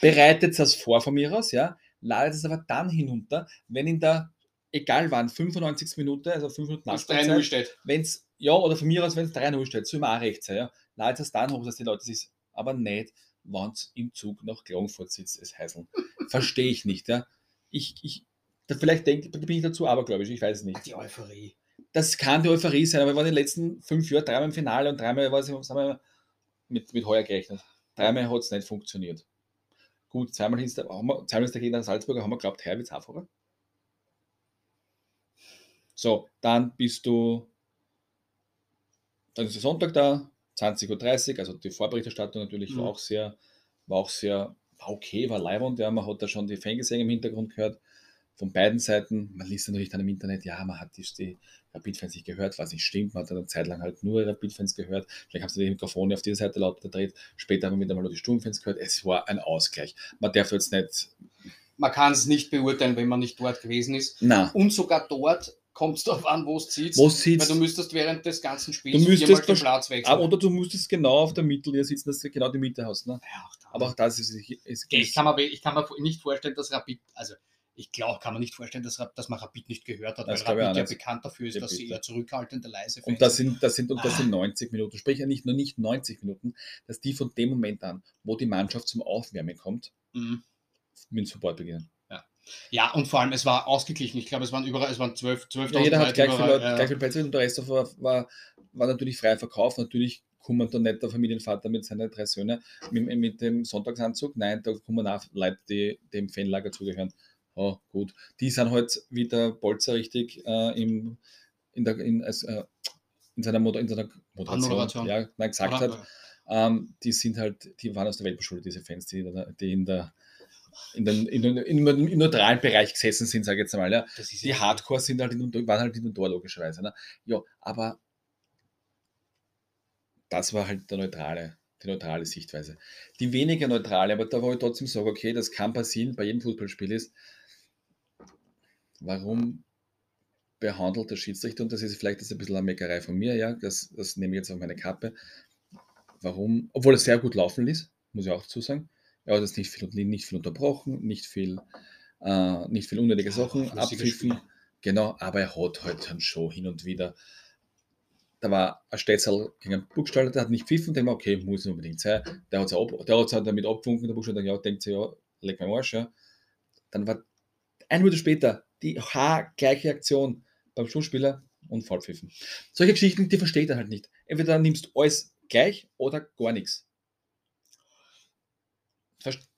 Bereitet das vor von mir aus, ja? Ladet es aber dann hinunter, wenn in der egal wann, 95 Minuten, also 5 Minuten nach 3-0 steht. Wenn es, ja, oder von mir aus, wenn es 3-0 steht, soll man auch recht sein, ja. Ladet es dann hoch, dass die Leute sich, aber nicht, wenn es im Zug nach Klagenfurt sitzt, es heißen. Verstehe ich nicht, ja. Ich, ich, da vielleicht denke, bin ich dazu aber, glaube ich, ich weiß es nicht. Die Euphorie. Das kann die Euphorie sein, aber wir waren in den letzten fünf Jahren dreimal im Finale und dreimal was, haben wir mit, mit heuer gerechnet. Dreimal hat es nicht funktioniert. Gut, zweimal ist der, wir, zweimal ist der Gegner Salzburger, haben wir glaubt, heuer wird es einfacher. So, dann bist du, dann ist der Sonntag da, 20.30 Uhr, also die Vorberichterstattung natürlich mhm. war auch sehr, war auch sehr, war okay, war leibend, ja, man hat da schon die Fangesänge im Hintergrund gehört, von beiden Seiten, man liest natürlich dann im Internet, ja, man hat die, die Rapid-Fans nicht gehört, was nicht stimmt, man hat dann eine Zeit lang halt nur Rapid-Fans gehört, vielleicht haben sie die Mikrofone auf dieser Seite laut gedreht, später haben wir wieder mal nur die Sturmfans gehört, es war ein Ausgleich. Man darf jetzt nicht man kann es nicht beurteilen, wenn man nicht dort gewesen ist. Na. Und sogar dort kommt es darauf an, wo es. Wo sitzt. Weil du müsstest während des ganzen Spiels du müsstest den Platz wechseln. Oder du müsstest genau auf der Mittellinie sitzen, dass du genau die Mitte hast. Ne? Ja, auch Aber auch das ist, ist, ich, kann mir, ich kann mir nicht vorstellen, dass Rapid, also ich glaube, kann man nicht vorstellen, dass, dass man Rapid nicht gehört hat, das weil Rapid ja bekannt dafür ist, dass sie eher zurückhaltende, leise Und das sind, das sind, und das sind 90 ah. Minuten. Sprich ja nicht nur nicht 90 Minuten, dass die von dem Moment an, wo die Mannschaft zum Aufwärmen kommt, mhm. mit dem Support beginnen. Ja, und vor allem, es war ausgeglichen. Ich glaube, es waren überall, es waren 12, 12 ja, Jeder hat gleich viel, Leute, äh, gleich viel Plätze und der Rest war, war, war natürlich frei verkauft. Natürlich kommt dann nicht der Familienvater mit seinen drei Söhnen mit, mit dem Sonntagsanzug. Nein, da kommen auch Leute, die dem Fanlager zugehören. Oh, gut. Die sind halt wieder Bolzer richtig äh, im, in, der, in, als, äh, in, seiner, Moder in seiner Moderation, Ja, nein, gesagt Oder, hat. Ähm, die sind halt, die waren aus der Weltbeschule, diese Fans, die, die in der in den, in den, in den, im neutralen Bereich gesessen sind, sage ich jetzt einmal. Ja. Die Hardcore sind halt in, waren halt in den Tor, logischerweise. Ne? Ja, aber das war halt der neutrale, die neutrale Sichtweise. Die weniger neutrale, aber da wo ich trotzdem sage, okay, das kann passieren, bei jedem Fußballspiel ist, warum behandelt der Schiedsrichter, und das ist vielleicht das ein bisschen eine Meckerei von mir, ja, das, das nehme ich jetzt auf meine Kappe, warum, obwohl es sehr gut laufen ließ, muss ich auch dazu sagen, er hat jetzt nicht viel, nicht viel unterbrochen, nicht viel, äh, nicht viel unnötige ja, Sachen abpfiffen. Genau, aber er hat halt dann schon hin und wieder. Da war ein Städzel gegen einen Buchstaller, der hat nicht pfiffen, der war okay, muss nicht unbedingt sein. Der hat es ab, damit abgewunken, der Buchstaller, ja, denkt sich, ja, leg mein Arsch, ja. Dann war eine Minute später die gleiche Aktion beim Schulspieler und Fallpfiffen. Solche Geschichten, die versteht er halt nicht. Entweder nimmst du alles gleich oder gar nichts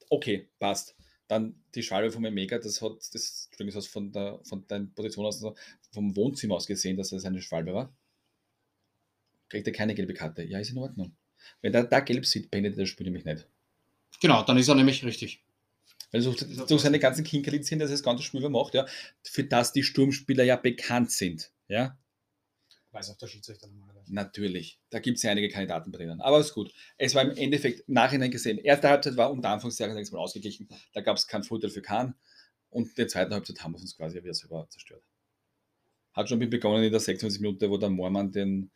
okay, passt. Dann die Schwalbe von Mega, das hat das, das von, der, von deiner Position aus, vom Wohnzimmer aus gesehen, dass das eine Schwalbe war. Kriegt er keine gelbe Karte. Ja, ist in Ordnung. Wenn er da gelb sieht, beendet das Spiel nämlich nicht. Genau, dann ist er nämlich richtig. Weil so, so seine ganzen Kinkerlitzchen, das das ganze Spiel über macht, ja, für das die Sturmspieler ja bekannt sind. Ja, Weiß auch der Schiedsrichter normalerweise. Natürlich, da gibt es ja einige Kandidaten drinnen. Aber ist gut. Es war im Endeffekt Nachhinein gesehen. Erste Halbzeit war unter Anführungszeichen mal ausgeglichen. Da gab es keinen Vorteil für Kahn. Und der zweiten Halbzeit haben wir uns quasi wieder selber zerstört. Hat schon begonnen in der 26 Minute, wo der Moormann den,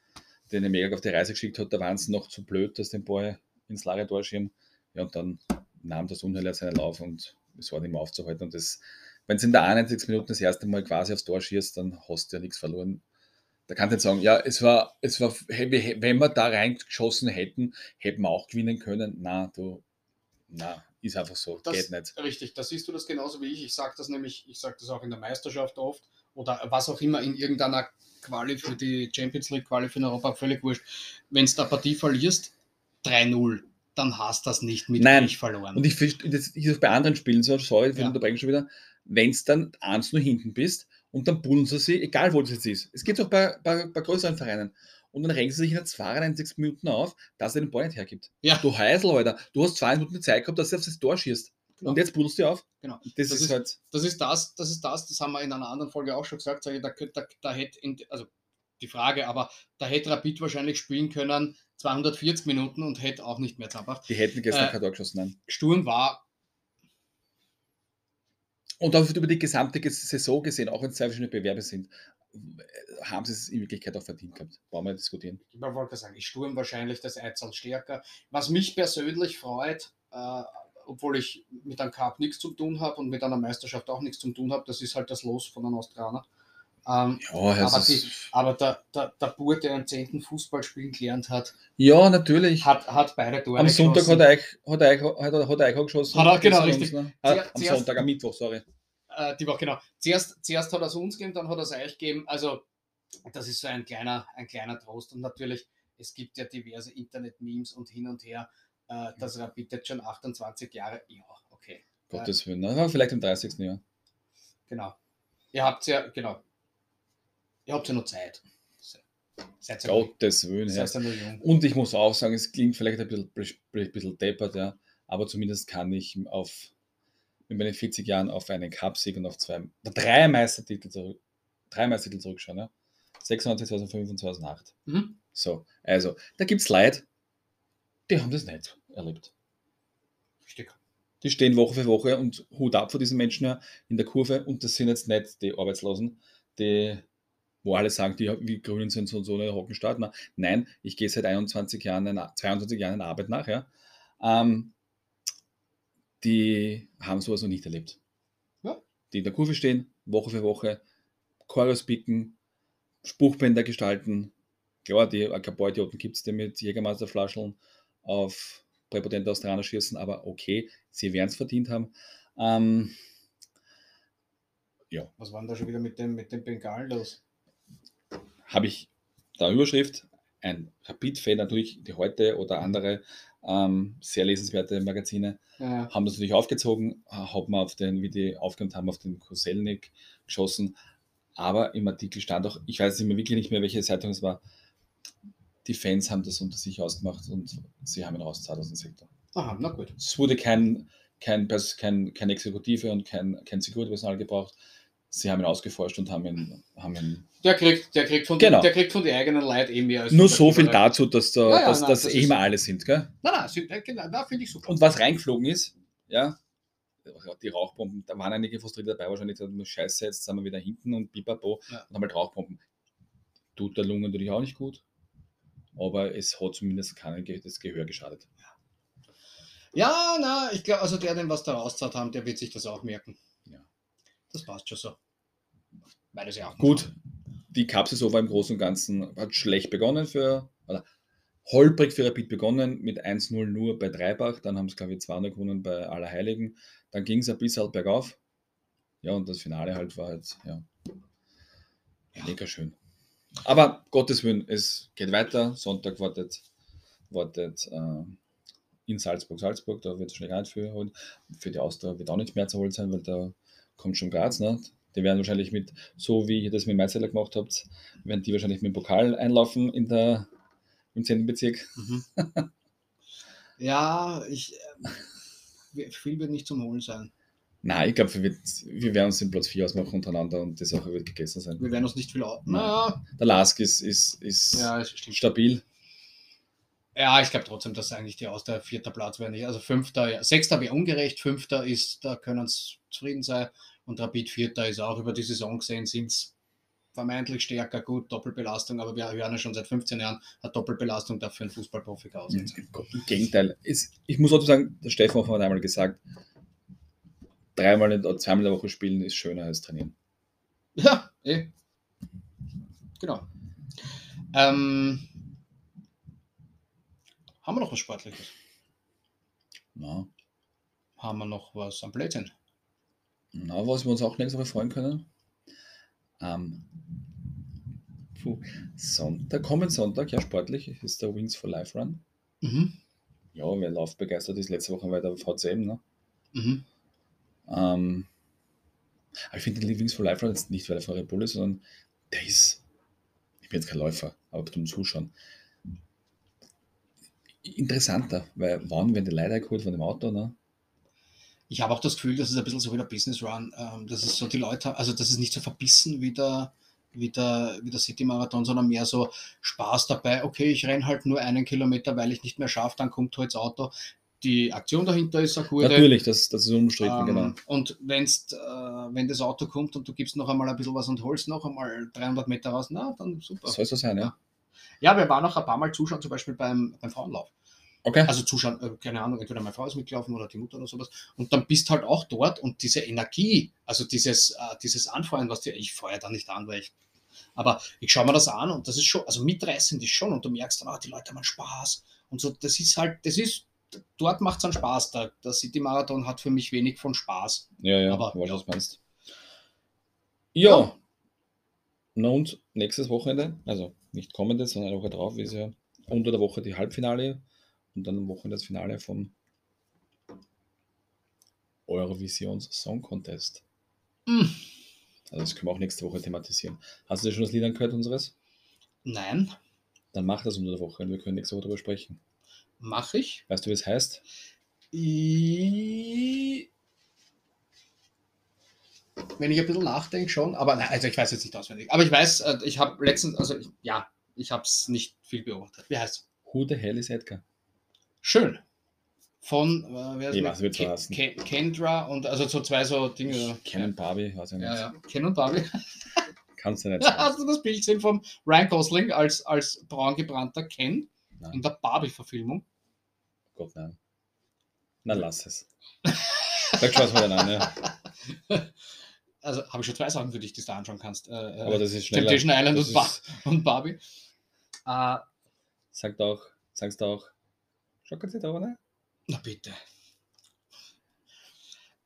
den Mega auf die Reise geschickt hat. Da waren es noch zu blöd, dass den Ball ins Lare Torschieben. Ja, und dann nahm das Unheil seinen Lauf und es war nicht mehr aufzuhalten. Und das, wenn es in der 91 Minuten das erste Mal quasi aufs Tor schießt, dann hast du ja nichts verloren da kann ich nicht sagen, ja, es war, es war, wenn wir da reingeschossen hätten, hätten wir auch gewinnen können. Na, du, na, ist einfach so, das, geht nicht. Richtig, da siehst du das genauso wie ich. Ich sage das nämlich, ich sage das auch in der Meisterschaft oft oder was auch immer in irgendeiner Quali für die Champions League, Quali für Europa, völlig wurscht. Wenn du eine Partie verlierst, 3-0, dann hast du das nicht mit Nein. verloren. Und ich, das ist bei anderen Spielen so, sorry, für Ja. den Unterbrechen schon wieder, wenn es dann eins nur hinten bist und dann bullen sie sie, egal wo das jetzt ist. Es gibt auch bei, bei, bei größeren Vereinen. Und dann regen sie sich in der 92 Minuten auf, dass er den Ball nicht hergibt. Ja. Du Heisel, Alter, du hast zwei Minuten Zeit gehabt, dass du auf das Tor schießt. Genau. Und jetzt buddelst du auf. Genau. Das, Das ist, ist- halt. das ist das, das ist das, das haben wir in einer anderen Folge auch schon gesagt, da, da, da hätte, also die Frage, aber da hätte Rapid wahrscheinlich spielen können 240 Minuten und hätte auch nicht mehr zappert. Die hätten gestern Äh, kein Tor geschossen. Nein. Sturm war, Und auch über die gesamte Saison gesehen, auch wenn es zwei verschiedene Bewerbe sind, haben sie es in Wirklichkeit auch verdient gehabt. Brauchen wir diskutieren. ich wollte sagen, ist Sturm wahrscheinlich das Einzel stärker. Was mich persönlich freut, äh, obwohl ich mit einem Cup nichts zu tun habe und mit einer Meisterschaft auch nichts zu tun habe, das ist halt das Los von einem Australier. Ähm, Ja, es aber, die, aber der, der, der Bur, der im 10. Fußball spielen gelernt hat, ja, natürlich. hat, hat beide Tore Am Sonntag geschossen. hat er, euch, hat, er, hat, er, hat er geschossen. Hat er, genau, richtig. uns, ne? Ah, am zuerst- Sonntag, am Mittwoch, sorry. Äh, die Woche, genau. Zuerst, zuerst hat er es uns gegeben, dann hat er es euch gegeben. Also, das ist so ein kleiner, ein kleiner Trost. Und natürlich, es gibt ja diverse Internet-Memes und hin und her, äh, dass Rapid jetzt schon 28 Jahre, ja, okay, Gottes Willen. ne? Ja, vielleicht im 30. Jahr. genau. Ihr habt ja, genau. Ihr habt ja noch Zeit. Se- Seid ja, Gottes Willen. Jung. Und ich muss auch sagen, es klingt vielleicht ein bisschen, ein bisschen deppert, ja, aber zumindest kann ich auf, mit meinen 40 Jahren auf einen Cupsieg und auf zwei, drei Meistertitel, zurück, drei Meistertitel zurückschauen. Ja. 96, 2005 und 2008. Mhm. So, also, da gibt es Leute, die haben das nicht erlebt. Richtig. Die stehen Woche für Woche und Hut ab vor diesen Menschen ja in der Kurve und das sind jetzt nicht die Arbeitslosen, die, wo alle sagen, die wie Grünen sind so und so eine Hockenstaat. Na, nein, ich gehe seit 21 Jahren, einer, 22 Jahren in Arbeit nach, ja. Ähm, die haben sowas noch nicht erlebt. Ja. Die in der Kurve stehen, Woche für Woche, Choreos picken, Spruchbänder gestalten. Klar, die ein paar Idioten gibt es, die mit Jägermeisterflascheln auf präpotente Australier schießen, aber okay, sie werden es verdient haben. Ähm, Was war denn da schon wieder mit dem, mit dem Bengal los? Habe ich da Überschrift, ein Rapid-Fan natürlich, die heute oder andere ähm, sehr lesenswerte Magazine Ja, haben das natürlich aufgezogen, haben auf den, wie die aufgehört haben, auf den Koselnik geschossen. Aber im Artikel stand auch, ich weiß nicht mehr wirklich nicht mehr, welche Zeitung es war, die Fans haben das unter sich ausgemacht und sie haben ihn rausgezahlt aus dem Sektor. Aha, na gut. Es wurde kein, kein, kein, kein Exekutive und kein, kein Security-Personal gebraucht. Sie haben ihn ausgeforscht und haben ihn, haben ihn Der kriegt, der kriegt von, Genau. der kriegt von den eigenen Leuten eh mehr als nur so viel dazu, dass, da, Ja, ja, dass, nein, dass das eh immer alle sind. Gell? Nein, nein, sind- äh, genau, da finde ich super. Und was reingeflogen ist, ja, die Rauchbomben, da waren einige frustriert dabei, wahrscheinlich gesagt, scheiße, jetzt sind wir wieder hinten und pipapo Ja. und haben halt Rauchbomben. Tut der Lunge natürlich auch nicht gut, aber es hat zumindest keinen Ge- das Gehör geschadet. Ja, na, ich glaube, also der, den was da rauszahlt haben, der wird sich das auch merken. Ja. Das passt schon so. Ja auch Gut, die Cup-Saison war im Großen und Ganzen, hat schlecht begonnen für, oder holprig für Rapid begonnen, mit 1-0 nur bei Dreibach, dann haben sie, glaube ich, 200 gewonnen bei Allerheiligen, dann ging es ein bisschen bergauf. Ja, und das Finale halt war halt, ja, mega schön. Aber Gottes Willen, es geht weiter. Sonntag wartet, wartet äh, in Salzburg, Salzburg, da wird es schnell viel holen. Für die Austria wird auch nicht mehr zu holen sein, weil da kommt schon Graz. Ne? Die werden wahrscheinlich mit, so wie ihr das mit Meizeler gemacht habt, werden die wahrscheinlich mit dem Pokal einlaufen in der, im 10. Bezirk. Mhm. ja, ich, äh, viel wird nicht zum Holen sein. Nein, ich glaube, wir, wir werden uns den Platz 4 ausmachen untereinander und die Sache wird gegessen sein. Wir werden uns nicht viel aus. Nein. Na, Der Lask ist, ist, ist ja, stabil. Ja, ich glaube trotzdem, dass eigentlich die aus der vierter Platz wäre nicht. Also fünfter, ja, sechster wäre ungerecht, fünfter ist, da können sie zufrieden sein. Und Rapid vierter ist auch über die Saison gesehen, sind es vermeintlich stärker, gut, Doppelbelastung, aber wir hören ja schon seit 15 Jahren, hat Doppelbelastung dafür ein Fußballprofi aussetzen. Im Gegenteil. Es, ich muss auch sagen, der Stefan hat einmal gesagt, dreimal in, oder zweimal in der Woche spielen ist schöner als trainieren. Ja, eh. Genau. Ähm, haben wir noch was Sportliches? Na, Haben wir noch was am Blödsinn? Na, was wir uns auch nächste Woche freuen können. Am puh, Sonntag, kommenden Sonntag, ja sportlich, ist der Wings for Life Run. Mhm. Ja, wer laufbegeistert ist, letzte Woche war der VCM, ne? Mhm. Ähm, aber ich finde den Wings for Life Run jetzt nicht, weil er von Red Bull ist, sondern der ist, ich bin jetzt kein Läufer, aber zum Zuschauen. Interessanter, weil wann werden die Leute geholt von dem Auto, ne? Ich habe auch das Gefühl, das ist ein bisschen so wie der Business Run. Ähm, das ist so die Leute, also das ist nicht so verbissen wie der, wie der, wie der City Marathon, sondern mehr so Spaß dabei. Okay, ich renne halt nur einen Kilometer, weil ich nicht mehr schaffe, dann kommt halt das Auto. Die Aktion dahinter ist eine gute. Natürlich, das, das ist unbestritten, Ähm, genau. Und wenn's, äh, wenn das Auto kommt und du gibst noch einmal ein bisschen was und holst noch einmal 300 Meter raus, na, dann super. Soll so sein, ja? Ja, wir waren auch ein paar Mal zuschauen, zum Beispiel beim, beim Frauenlauf. Okay. Also zuschauen, äh, keine Ahnung, entweder meine Frau ist mitgelaufen oder die Mutter oder sowas. Und dann bist halt auch dort und diese Energie, also dieses, äh, dieses Anfeuern, was dir, ich feuer da nicht an, weil ich, aber ich schaue mir das an und das ist schon, also mitreißend ist schon und du merkst dann, ah, die Leute haben Spaß und so, das ist halt, das ist, dort macht es dann Spaß. Der, der City Marathon hat für mich wenig von Spaß. ja, ja, aber- ja. was du meinst. Ja. Na und nächstes Wochenende, also nicht kommendes, sondern eine Woche drauf, ist ja unter der Woche die Halbfinale und dann am Wochenende das Finale vom Eurovisions Song Contest. Mm, Also das können wir auch nächste Woche thematisieren. Hast du dir schon das Lied angehört unseres? Nein, Dann mach das unter der Woche und wir können nächste Woche darüber sprechen. mache ich. Weißt du, wie es heißt? I- Wenn ich ein bisschen nachdenke schon, aber nein, also ich weiß jetzt nicht auswendig. Aber ich weiß, äh, ich habe letztens, also ich, ja, ich habe es nicht viel beobachtet. Wie heißt Who the hell is Edgar? Schön. Von, äh, wer ist Ich mit? weiß, wird's Ke- verraten. Ke- Kendra und also so zwei so Dinge. Kennen Barbie, weiß ich nicht. Ja, ja. Ken und Barbie. Kannst du nicht sagen. Hast du das Bild gesehen vom Ryan Gosling als, als braun gebrannter Ken Nein. in der Barbie-Verfilmung? Gott, nein. Na, lass es. Sag schon was mal an, ja. Also habe ich schon zwei Sachen für dich, die du da anschauen kannst. Äh, äh, Aber das ist schneller. Temptation Island und, ist- und Barbie. Äh, Sagt auch, sagst auch, Schokozitrone? na bitte.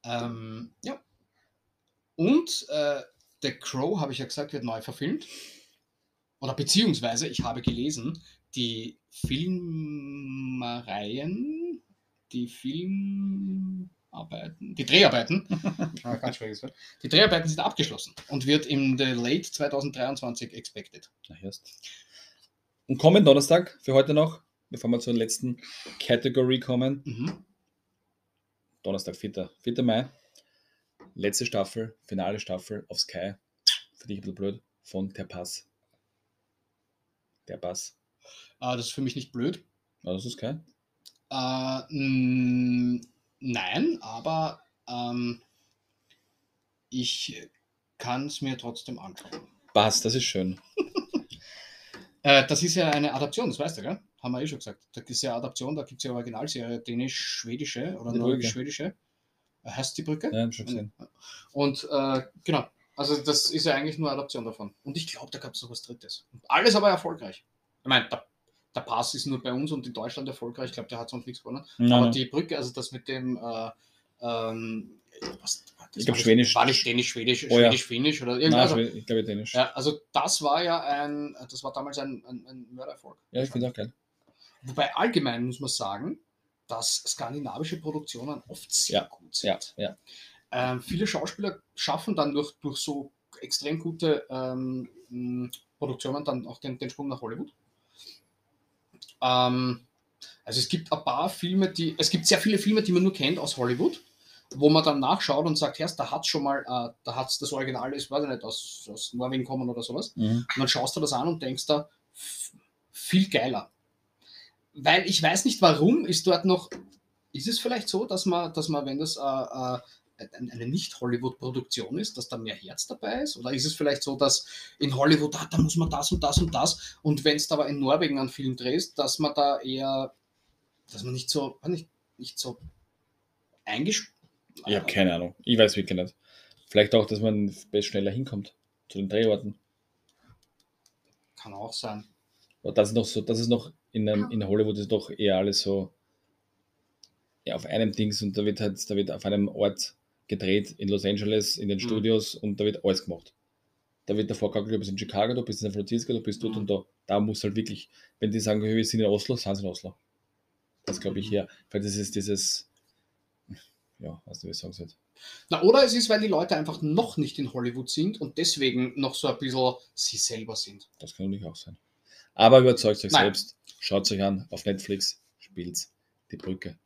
Ähm, ja. Und äh, The Crow, habe ich ja gesagt, wird neu verfilmt. Oder beziehungsweise, ich habe gelesen, die Filmereien, die Filmarbeiten, die Dreharbeiten, ah, die Dreharbeiten sind abgeschlossen und wird im The Late 2023 expected. Na. Und kommenden Donnerstag für heute noch, bevor wir zur letzten Category kommen. Mhm. Donnerstag, 4. 4. Mai. Letzte Staffel, finale Staffel auf Sky. Für dich ein bisschen blöd. Von Der Pass. Der Pass. Äh, das ist für mich nicht blöd. War das ist Sky? Mh, nein, aber ähm, ich kann es mir trotzdem anschauen. Pass, das ist schön. Äh, das ist ja eine Adaption, das weißt du, gell? Haben wir eh schon gesagt. Das ist ja Adaption, da gibt es ja Originalserie, dänisch-schwedische oder norwegisch-schwedische. Äh, Heißt die Brücke? Ja, schon gesehen. Und äh, genau, also das ist ja eigentlich nur Adaption davon. Und ich glaube, da gab es noch was Drittes. Und alles aber erfolgreich. Ich meine, der, der Pass ist nur bei uns und in Deutschland erfolgreich. Ich glaube, der hat sonst nichts gewonnen. Nein, Aber nein. die Brücke, also das mit dem, äh, ähm, was, Ich glaub, war Schwedisch- War nicht Dänisch, Schwedisch, Oh ja. Schwedisch, Finnisch oder irgendwas. Nein, Also, ich glaube Dänisch. ja, also das war ja ein, das war damals ein, ein, ein Mördererfolg. Ja, ich finde auch geil. Wobei allgemein muss man sagen, dass skandinavische Produktionen oft sehr Ja, gut sind. Ja, ja. Ähm, viele Schauspieler schaffen dann durch, durch so extrem gute ähm, Produktionen dann auch den, den Sprung nach Hollywood. Ähm, also es gibt ein paar Filme, die, es gibt sehr viele Filme, die man nur kennt aus Hollywood. wo man dann nachschaut und sagt, Herr, da hat schon mal, äh, da hat das Original ist, weiß ich nicht, aus, aus Norwegen kommen oder sowas. Mhm. Und dann schaust du das an und denkst da, viel geiler. Weil ich weiß nicht, warum ist dort noch, ist es vielleicht so, dass man, dass man wenn das äh, äh, ein- eine Nicht-Hollywood-Produktion ist, dass da mehr Herz dabei ist? Oder ist es vielleicht so, dass in Hollywood, ah, da muss man das und das und das und wenn es da aber in Norwegen einen Film drehst, dass man da eher, dass man nicht so, nicht, nicht so eingespielt. Ich habe keine Ahnung. Ich weiß wirklich nicht. Vielleicht auch, dass man schneller hinkommt zu den Drehorten. Kann auch sein. Aber das ist noch so, das ist noch in, einem, in Hollywood ist doch eher alles so ja, auf einem Dings und da wird halt, da wird auf einem Ort gedreht in Los Angeles, in den Mhm. Studios und da wird alles gemacht. Da wird davor gesagt, du bist in Chicago, du bist in San Francisco, du bist dort Mhm. und da. Da muss halt wirklich, wenn die sagen, wir sind in Oslo, sind sie in Oslo. Das glaube ich Mhm. hier. Weil das ist dieses, ja, weißt du, sagen soll. Na, oder es ist, weil die Leute einfach noch nicht in Hollywood sind und deswegen noch so ein bisschen sie selber sind. Das kann natürlich auch sein. Aber überzeugt euch Nein. selbst, schaut euch an, auf Netflix spielt's die Brücke.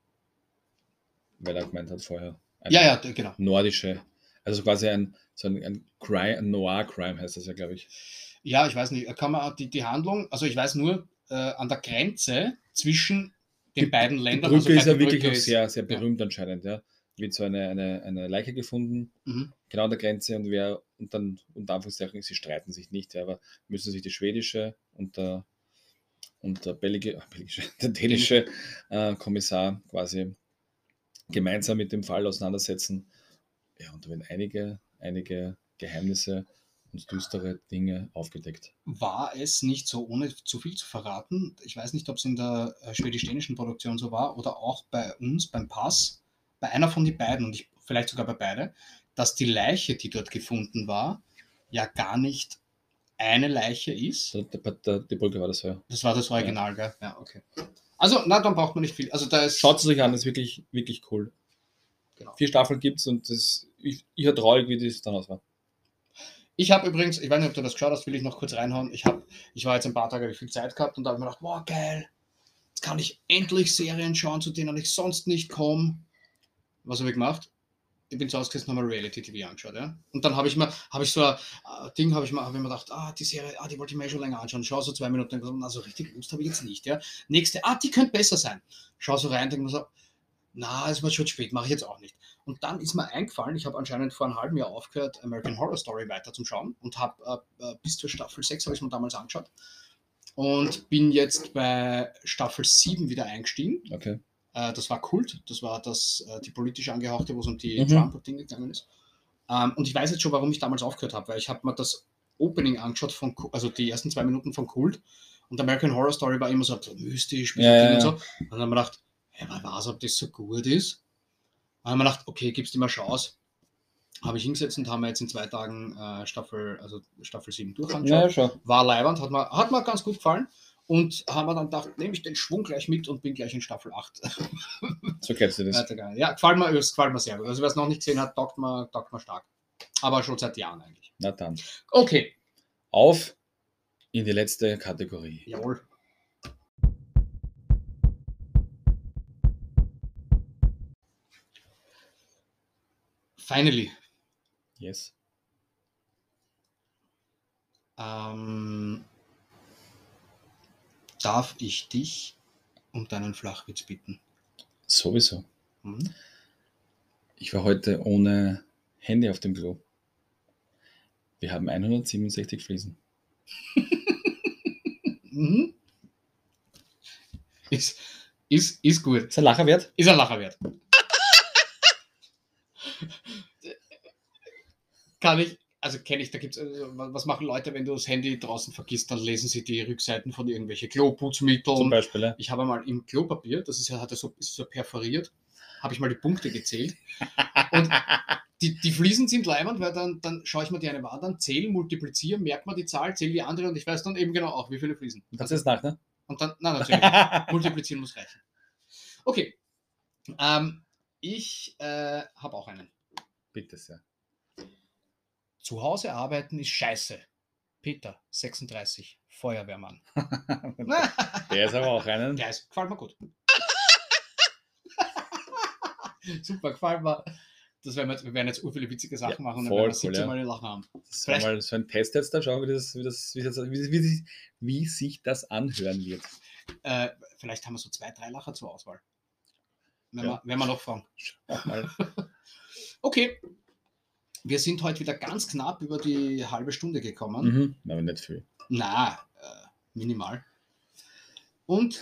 Weil er gemeint hat vorher. eine Ja, ja, genau. Nordische, also quasi ein, so ein, ein Crime, ein Noir-Crime heißt das ja, glaube ich. Ja, ich weiß nicht, kann man die, die Handlung, also ich weiß nur, äh, an der Grenze zwischen den beiden Die Ländern. Brücke also ist ja die wirklich auch ist- sehr, sehr berühmt anscheinend, ja. Wird so eine, eine, eine Leiche gefunden, Mhm. genau an der Grenze und wer, und dann, unter Anführungszeichen, sie streiten sich nicht, ja, aber müssen sich die schwedische und der, und der belgische, belgische der dänische äh, Kommissar quasi gemeinsam mit dem Fall auseinandersetzen. Ja, und da werden einige, einige Geheimnisse und düstere Dinge aufgedeckt. War es nicht so, ohne zu viel zu verraten, ich weiß nicht, ob es in der äh, schwedisch-dänischen Produktion so war oder auch bei uns beim Pass, bei einer von den beiden und ich, vielleicht sogar bei beide, dass die Leiche, die dort gefunden war, ja gar nicht eine Leiche ist. Der, der, die Brücke war das ja. Das war das Original, gell? Ja, okay. Also, na, dann braucht man nicht viel. Also, da ist. Schaut es euch an, das ist wirklich, wirklich cool. Genau. Vier Staffeln gibt es und das, ich, ich war traurig, wie das dann aus war. Ich habe übrigens, ich weiß nicht, ob du das geschaut hast, will ich noch kurz reinhauen. Ich, hab, ich war jetzt ein paar Tage, viel Zeit gehabt und da habe ich mir gedacht, wow, geil, jetzt kann ich endlich Serien schauen, zu denen ich sonst nicht komme. Was habe ich gemacht? Ich bin zu Hause gesessen und habe mir Reality-TV angeschaut. Ja? Und dann habe ich mir, habe ich so ein Ding, habe ich, mir- hab ich mir gedacht, ah, die Serie, ah, die wollte ich mir eh schon länger anschauen. Schau so zwei Minuten, und also richtig Lust habe ich jetzt nicht. Ja? Nächste, ah, die könnte besser sein. Schau so rein, denke mir so, na, ist mir schon spät, mache ich jetzt auch nicht. Und dann ist mir eingefallen, ich habe anscheinend vor einem halben Jahr aufgehört, American Horror Story weiter zum Schauen und habe äh, äh, bis zur Staffel 6 habe ich mir damals angeschaut und bin jetzt bei Staffel 7 wieder eingestiegen. Okay. Äh, das war Kult, das war das, äh, die politisch angehauchte, wo es um die Mhm. Trump-Dinge gegangen ist. Ähm, und ich weiß jetzt schon, warum ich damals aufgehört habe, weil ich habe mir das Opening angeschaut, von, also die ersten zwei Minuten von Kult und American Horror Story war immer so mystisch, Ja, ja, und ja. so. Und dann haben wir gedacht, hey, wer weiß, ob das so gut ist. Dann haben wir gedacht, okay, gibst dir mal Chance. Habe ich hingesetzt und haben wir jetzt in zwei Tagen äh, Staffel, also Staffel 7 durchangeschaut. schon. War leibend, hat mir, hat mir ganz gut gefallen. Und haben wir dann gedacht, nehme ich den Schwung gleich mit und bin gleich in Staffel 8 So kennst du das. Ja, gefällt mir, gefällt mir sehr gut. Also wer es noch nicht gesehen hat, taugt mir, taugt mir stark. Aber schon seit Jahren eigentlich. Na dann. Okay, Auf in die letzte Kategorie. jawohl. Finally. Yes. Ähm, darf ich dich um deinen Flachwitz bitten? Sowieso. Hm? Ich war heute ohne Handy auf dem Klo. Wir haben 167 Fliesen. Mhm. Ist, ist, ist gut. Ist ein Lacher wert? Ist ein Lacher wert. Kann ich, also kenne ich, da gibt es, was machen Leute, wenn du das Handy draußen vergisst, dann lesen sie die Rückseiten von irgendwelchen Zum Kloputzmitteln. Beispiel. ja. Ich habe mal im Klopapier, das ist ja, hat so, ist so perforiert, habe ich mal die Punkte gezählt. Und die, die Fliesen sind leibend, weil dann, dann schaue ich mir die eine Wand an, zähle, multipliziere, merkt man die Zahl, zähle die andere und ich weiß dann eben genau auch, wie viele Fliesen. Kannst du das nach, ne? Und dann, na natürlich. Multiplizieren muss reichen. Okay. Ähm, ich äh, habe auch einen. Bitte sehr. Zu Hause arbeiten ist scheiße. Peter, 36, Feuerwehrmann. Der ist aber auch einen. Der ist, gefällt mir gut. Super, gefällt mir. das werden wir, wir werden jetzt ur viele witzige Sachen Ja, machen und dann voll werden wir cool, 17 ja. Mal den Lachen haben. Das war mal so ein Test jetzt da, schauen, wie, das, wie, das, wie, das, wie, wie, wie, wie sich das anhören wird. Äh, vielleicht haben wir so zwei, drei Lacher zur Auswahl. Wenn, Ja. wir, wenn wir noch fragen. Okay. Wir sind heute wieder ganz knapp über die halbe Stunde gekommen. Mhm, aber nicht viel. Na, äh, minimal. Und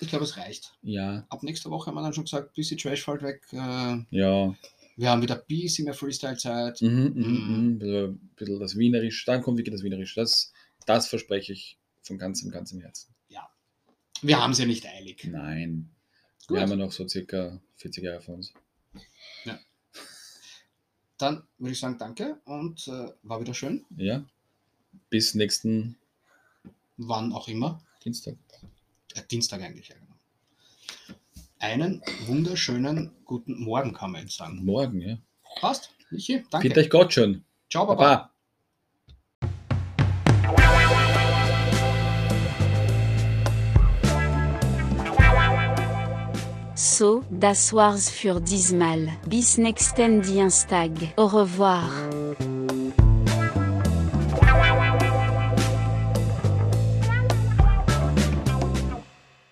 ich glaube, es reicht. Ja, Ab nächster Woche haben wir dann schon gesagt, bisschen Trash fällt weg. Äh, ja. wir haben wieder ein bisschen mehr Freestyle-Zeit. Mhm, mhm, Mhm. mhm. Ein bisschen, das Wienerisch, dann kommt wirklich das Wienerisch. Das, das verspreche ich von ganzem, ganzem Herzen. Wir haben es ja nicht eilig. Nein. Gut. Wir haben ja noch so circa 40 Jahre vor uns. Dann würde ich sagen, danke und äh, war wieder schön. Ja. Bis nächsten Wann auch immer. Dienstag. Äh, Dienstag eigentlich, ja genau. Einen wunderschönen guten Morgen, kann man jetzt sagen. Morgen, ja. Passt? Michi, danke. Bitte euch Gott schon. Ciao, Baba. Baba. So, das war's für diesmal. Bis nächsten Dienstag. Au revoir.